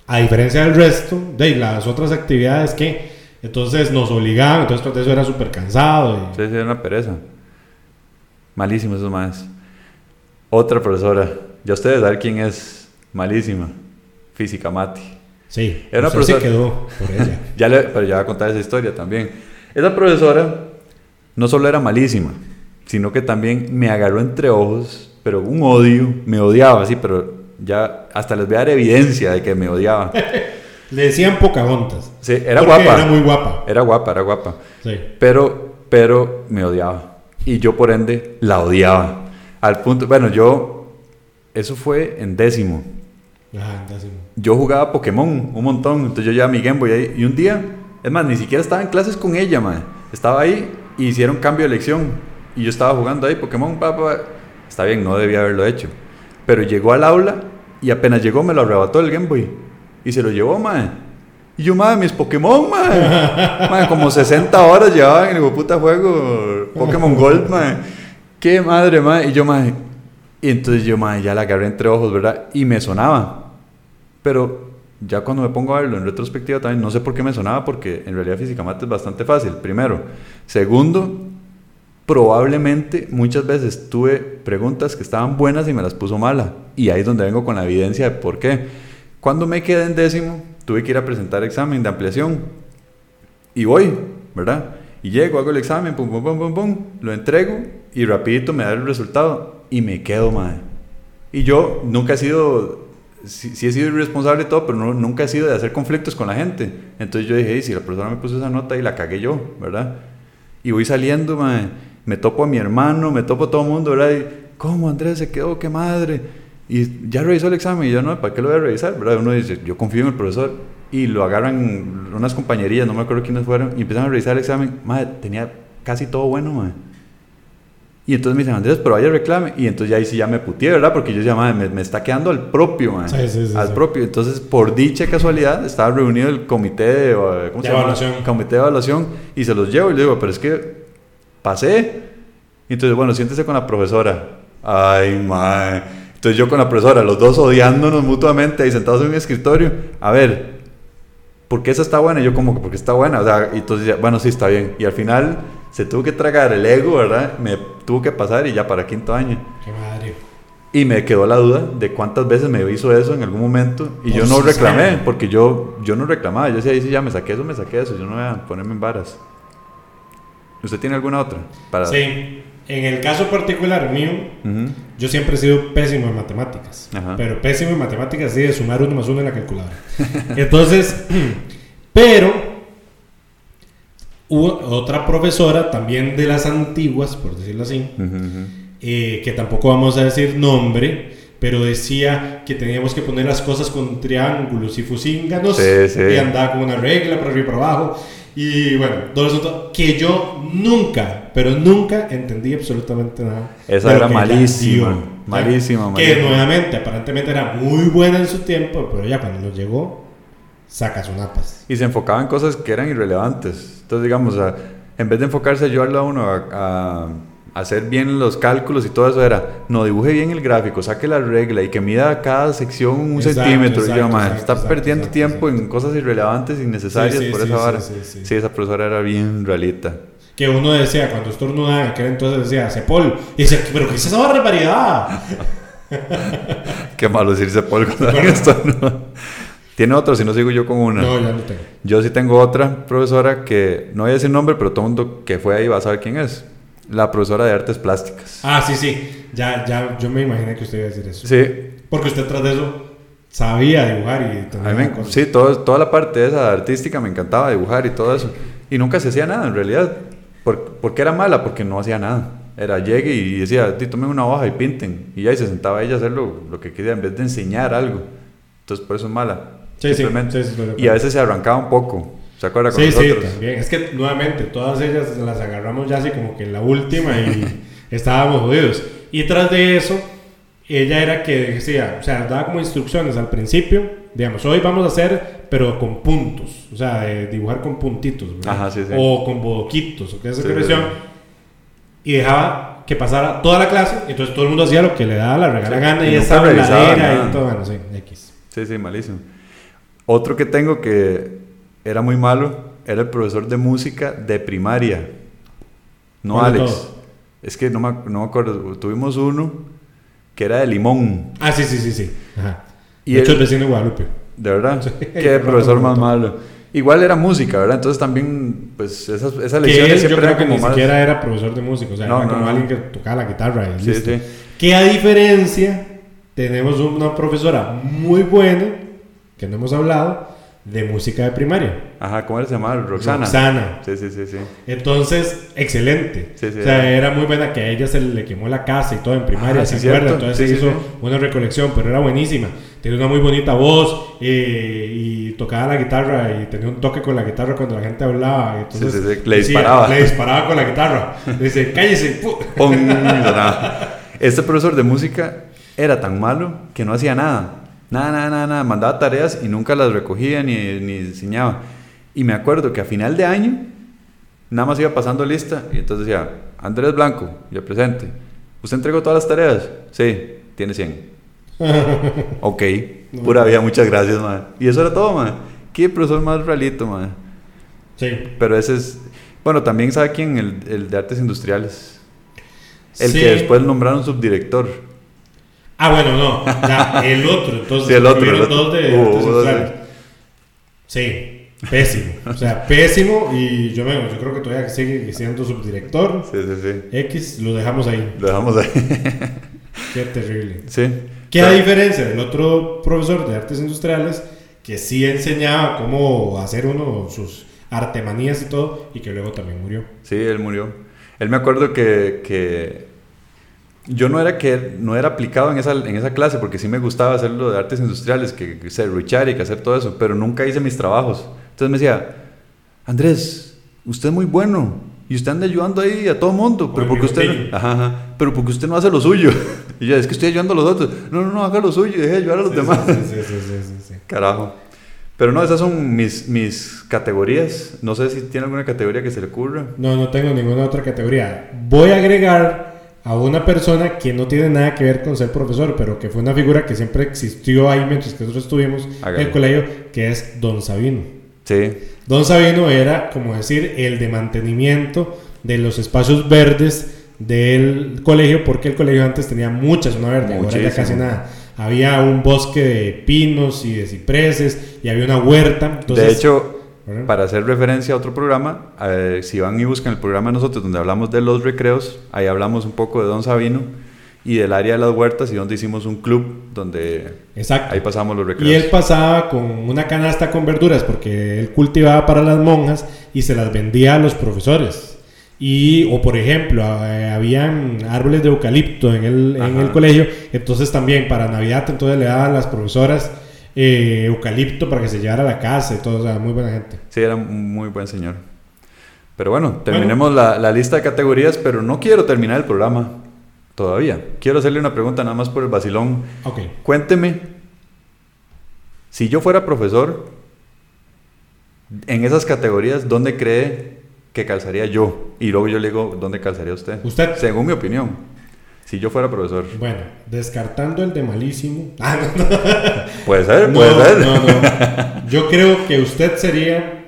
a diferencia del resto, de las otras actividades que entonces nos obligaban, entonces todo eso era súper cansado. Y... Sí, era una pereza. Malísimo esos más. Otra profesora, ya ustedes saben quién es malísima, Física Mati. Sí, era una profesora. Se quedó por ella. ya le, pero ya voy a contar esa historia también. Esa profesora no solo era malísima, sino que también me agarró entre ojos, pero un odio, me odiaba, sí, pero ya hasta les voy a dar evidencia de que me odiaba. Le decían Pocahontas. Sí, era guapa. Era muy guapa. Era guapa, era guapa. Sí. Pero, pero me odiaba. Y yo, por ende, la odiaba. Al punto, bueno, yo, eso fue en décimo. Ajá, en décimo. Yo jugaba Pokémon un montón. Entonces yo llevaba mi Game Boy ahí. Y un día, es más, ni siquiera estaba en clases con ella, man. Estaba ahí y hicieron cambio de elección. Y yo estaba jugando ahí Pokémon, papá. Está bien, no debía haberlo hecho. Pero llegó al aula y apenas llegó me lo arrebató el Game Boy. Y se lo llevó, mae. Y yo, mae, mis Pokémon, mae como 60 horas llevaba en el puta juego Pokémon Gold, mae. Qué madre, mae. Y yo, mae. Y entonces yo, mae, ya la agarré entre ojos, ¿verdad? Y me sonaba. Pero ya cuando me pongo a verlo en retrospectiva también, no sé por qué me sonaba, porque en realidad físicamente es bastante fácil, primero. Segundo, probablemente muchas veces tuve preguntas que estaban buenas y me las puso mala. Y ahí es donde vengo con la evidencia de por qué. Cuando me quedé en décimo, tuve que ir a presentar examen de ampliación. Y voy, ¿verdad? Y llego, hago el examen, pum, pum, pum, pum, pum, lo entrego y rapidito me da el resultado y me quedo, madre. Y yo nunca he sido, sí, he sido irresponsable y todo, pero nunca he sido de hacer conflictos con la gente. Entonces yo dije, si la persona me puso esa nota y la cagué yo, ¿verdad? Y voy saliendo, madre, me topo a mi hermano, me topo a todo el mundo, ¿verdad? Y, ¿cómo Andrés se quedó? ¡Qué madre! Y ya revisó el examen y yo no, ¿para qué lo voy a revisar? ¿verdad? Uno dice, yo confío en el profesor y lo agarran unas compañerías, no me acuerdo quiénes fueron, y empiezan a revisar el examen. Madre, tenía casi todo bueno, madre. Y entonces me dicen, Andrés, pero vaya reclame. Y entonces ya ahí sí ya me putié, ¿verdad? Porque yo decía, madre, me, está quedando al propio, madre. Sí, sí, sí, al propio. Entonces, por dicha casualidad, estaba reunido el comité de, ¿cómo se evaluación. Comité de evaluación. Y se los llevo y le digo, pero es que pasé. Y entonces, bueno, siéntese con la profesora. Ay, madre. Entonces yo con la profesora, los dos odiándonos mutuamente ahí sentados en un escritorio, a ver, ¿por qué esa está buena? Y yo como que porque está buena, o sea, y entonces bueno, sí está bien. Y al final se tuvo que tragar el ego, ¿verdad? Me tuvo que pasar y ya para quinto año. Qué madre. Y me quedó la duda de cuántas veces me hizo eso en algún momento. Y yo Por no reclamé, sabe. porque yo, yo no reclamaba. Yo decía, "Ahí sí, ya me saqué eso, me saqué eso. Yo no voy a ponerme en varas. ¿Usted tiene alguna otra? Para... Sí, en el caso particular mío, Ujú. yo siempre he sido pésimo en matemáticas. Ajá. Pero pésimo en matemáticas, sí, de sumar uno más uno en la calculadora. Entonces, pero hubo otra profesora, también de las antiguas, por decirlo así, Ujú, ujú. eh, que tampoco vamos a decir nombre, pero decía que teníamos que poner las cosas con triángulos y fusínganos Sí, sí. y andaba con una regla para arriba y para abajo. Y bueno, todo eso que yo nunca, pero nunca entendí absolutamente nada. Esa era malísima, dio. malísima, Que malísima. nuevamente, aparentemente era muy buena en su tiempo, pero ya cuando nos llegó, saca sus napas. Y se enfocaba en cosas que eran irrelevantes. Entonces, digamos, a- en vez de enfocarse a ayudarle a uno a, a hacer bien los cálculos y todo eso, era, no, dibuje bien el gráfico, saque la regla y que mida cada sección un Exacto, centímetro. y yo, exacto, "Mae, exacto, está exacto, perdiendo exacto, tiempo exacto. en cosas irrelevantes, innecesarias Sí, sí, por sí, esa vara. Sí, esa profesora era bien realita. Que uno decía, cuando estornudaba aquel entonces decía, Cepol. Y dice, pero ¿qué es esa barbaridad? Qué malo decirse por cuando hagan esto, ¿no? Tiene otro, si no sigo yo con una. No, ya no tengo. Yo sí tengo otra profesora que, no voy a decir nombre, pero todo el mundo que fue ahí va a saber quién es. La profesora de artes plásticas. Ah, sí, sí. Ya, ya, yo me imaginé que usted iba a decir eso. Sí, Porque usted tras de eso sabía dibujar y cosas. sí todo, toda la parte esa artística me encantaba dibujar y todo eso. Y nunca se hacía nada en realidad. ¿Por, ¿por qué era mala? Porque no hacía nada. Era llegue y decía, "Ti, tomen una hoja y pinten. Y ahí se sentaba ella a hacer lo, lo que quería en vez de enseñar algo. Entonces por eso es mala. Sí, sí, Simplemente. sí, sí, y a veces se arrancaba un poco. ¿Se acuerda con Sí, sí, nosotros? también. Es que nuevamente todas ellas las agarramos ya así como que en la última y estábamos jodidos. Y tras de eso, ella era que decía, o sea, daba como instrucciones al principio, digamos, hoy vamos a hacer, pero con puntos, o sea, de dibujar con puntitos. Ajá, sí, sí. O con bodoquitos, o qué es esa expresión. Y dejaba que pasara toda la clase, entonces todo el mundo hacía lo que le daba la regala gana y y esa y todo, bueno, sí, X. Sí, sí, malísimo. Otro que tengo que era muy malo era el profesor de música de primaria. No ¿Cuál de Alex. todos? Es que no me, no me acuerdo. Tuvimos uno que era de limón. Ah, sí, sí, sí, sí. Ajá. Y de hecho, el vecino de Guadalupe. De verdad. Sí. Qué profesor más malo. Igual era música, ¿verdad? Entonces también, pues esas, esas lecciones él, yo siempre creo eran que como ni más. siquiera era profesor de música, o sea, No, era no, como no. alguien que tocaba la guitarra y Sí, listo. sí. Que a diferencia, tenemos una profesora muy buena, que no hemos hablado, de música de primaria. Ajá, ¿cómo se llamaba? Roxana. Roxana. Sí, sí, sí, sí. Entonces, excelente. Sí, sí, o sea, era. era muy buena que a ella se le quemó la casa y todo en primaria, Ah, ¿se sí, acuerda? cierto. Entonces hizo una recolección, pero era buenísima. Tenía una muy bonita voz eh, y tocaba la guitarra y tenía un toque con la guitarra cuando la gente hablaba. Entonces, Sí, sí, sí. Le disparaba. Le disparaba con la guitarra. Dice, cállese. pu". ¡Pum! Sonaba. Este profesor de música era tan malo que no hacía nada. Nada, nada, nada, nada. Mandaba tareas y nunca las recogía ni, ni enseñaba. Y me acuerdo que a final de año, nada más iba pasando lista y entonces decía, Andrés Blanco, yo presente. ¿Usted entregó todas las tareas? Sí, tiene 100. ok, pura vida, muchas gracias, man. Y eso era todo, man. Qué profesor más realito, man. Sí. Pero ese es. Bueno, también sabe quién, el, el de artes industriales. El Sí. que después nombraron subdirector. Ah, bueno, no. Ya, el otro. Entonces, Sí, el otro, hubieron el otro. dos de dos, industriales. Sí, pésimo. O sea, pésimo. Y yo, me, yo creo que todavía sigue siendo subdirector. Sí, sí, sí. X, lo dejamos ahí. Lo dejamos ahí. Qué terrible. sí. ¿Qué diferencia del otro profesor de artes industriales que sí enseñaba cómo hacer uno sus artemanías y todo y que luego también murió? Sí, él murió. Él me acuerdo que, que yo no era que no era aplicado en esa, en esa clase porque sí me gustaba hacerlo de artes industriales, que, que serruchar y que hacer todo eso, pero nunca hice mis trabajos. Entonces me decía, Andrés, usted es muy bueno y usted anda ayudando ahí a todo mundo, pero porque usted, no, ajá, ajá, pero porque usted no hace lo suyo. Y yo, es que estoy ayudando a los otros. No, no, no, haga lo suyo y deje de ayudar a los Sí, demás. Sí, sí, sí, sí, sí, sí. Carajo. Pero no, esas son mis, mis categorías. No sé si tiene alguna categoría que se le ocurra. No, no tengo ninguna otra categoría. Voy a agregar a una persona que no tiene nada que ver con ser profesor, pero que fue una figura que siempre existió ahí mientras que nosotros estuvimos en el colegio, que es Don Sabino. Sí. Don Sabino era, como decir, el de mantenimiento de los espacios verdes del colegio, porque el colegio antes tenía mucha zona verde, ahora ya Muchísimo. casi nada. Había un bosque de pinos y de cipreses y había una huerta. Entonces, de hecho, para hacer referencia a otro programa, eh, si van y buscan el programa de nosotros donde hablamos de los recreos, ahí hablamos un poco de Don Sabino y del área de las huertas y donde hicimos un club donde exacto. ahí pasamos los Y recreos. él pasaba con una canasta con verduras porque él cultivaba para las monjas y se las vendía a los profesores. Y, o por ejemplo, eh, habían árboles de eucalipto en el, en el colegio, entonces también para Navidad entonces le daban las profesoras eh, eucalipto para que se llevara a la casa y todo, o sea, muy buena gente. Sí, era un muy buen señor. Pero bueno, terminemos La, la lista de categorías, pero no quiero terminar el programa todavía. Quiero hacerle una pregunta nada más por el vacilón. Ok, Cuénteme, si yo fuera profesor, en esas categorías, ¿dónde cree que calzaría yo? Y luego yo le digo, ¿dónde calzaría usted? usted. Según mi opinión, si yo fuera profesor. Bueno, descartando el de malísimo. Ah, no, no. Puede ser, No, puede ser. no, no. Yo creo que usted sería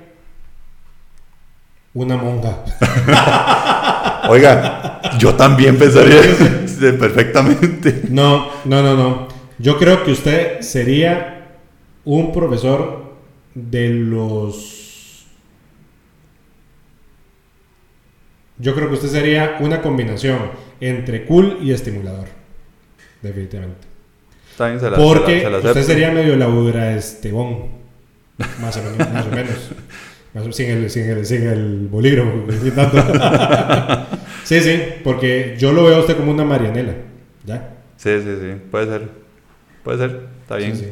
una monja. Oiga, yo también pensaría perfectamente. No, no, no, no. Yo creo que usted sería un profesor de los... Yo creo que usted sería una combinación entre cool y estimulador. Definitivamente. Está bien, se la- Porque se la- se la usted sería medio labura estebón. Más o menos. Más o menos. Sin, el, sin, el, sin el bolígrafo. sí, sí. Porque yo lo veo a usted como una Marianela. ¿Ya? Sí, sí, sí, puede ser. Puede ser, está bien. Sí, sí.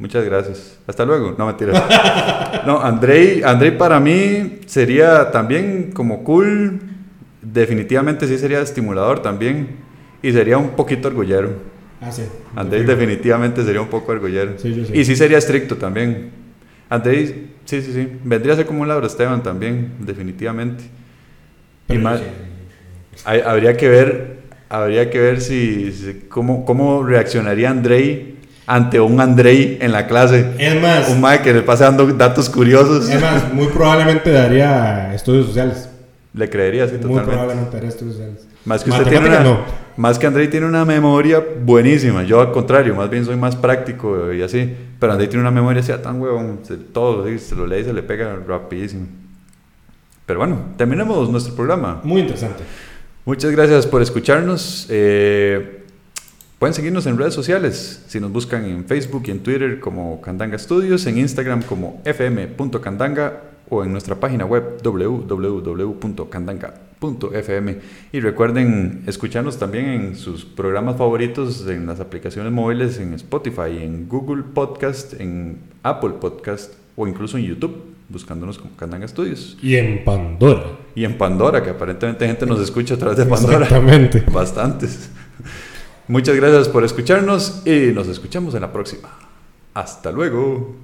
Muchas gracias. Hasta luego. No, mentira. no, Andrei, Andrei para mí sería también como cool. Definitivamente sí sería estimulador también. Y sería un poquito orgullero. Ah, sí. Andrei definitivamente sería un poco orgullero. Sí, yo sí. Y sí sería estricto también. Andrei, sí, sí, sí. Vendría a ser como un Laura Esteban también, definitivamente. Y Pero más- sí. hay- habría que ver, habría que ver si, si- cómo, cómo reaccionaría Andrei ante un Andrei en la clase. Es más, Un mae que le pase dando datos curiosos. es más, muy probablemente daría estudios sociales. Le creería Muy totalmente. probablemente daría estudios sociales. Más que usted tiene una, Matemática, más que Andrei tiene una memoria buenísima. Yo al contrario, más bien soy más práctico y así. Pero Andrei tiene una memoria así, ah, tan huevón. se- todo, se lo lee y se le pega rapidísimo. Pero bueno, terminemos nuestro programa. Muy interesante. Muchas gracias por escucharnos. Eh, pueden seguirnos en redes sociales. Si nos buscan en Facebook y en Twitter como Candanga Studios, en Instagram como fm.candanga o en nuestra página web www.candanga.fm. Y recuerden escucharnos también en sus programas favoritos, en las aplicaciones móviles, en Spotify, en Google Podcast, en Apple Podcast o incluso en YouTube, buscándonos como Candanga Studios. Y en Pandora. Y en Pandora, que aparentemente gente nos escucha a través de Pandora. Exactamente. Bastantes. Muchas gracias por escucharnos y nos escuchamos en la próxima. Hasta luego.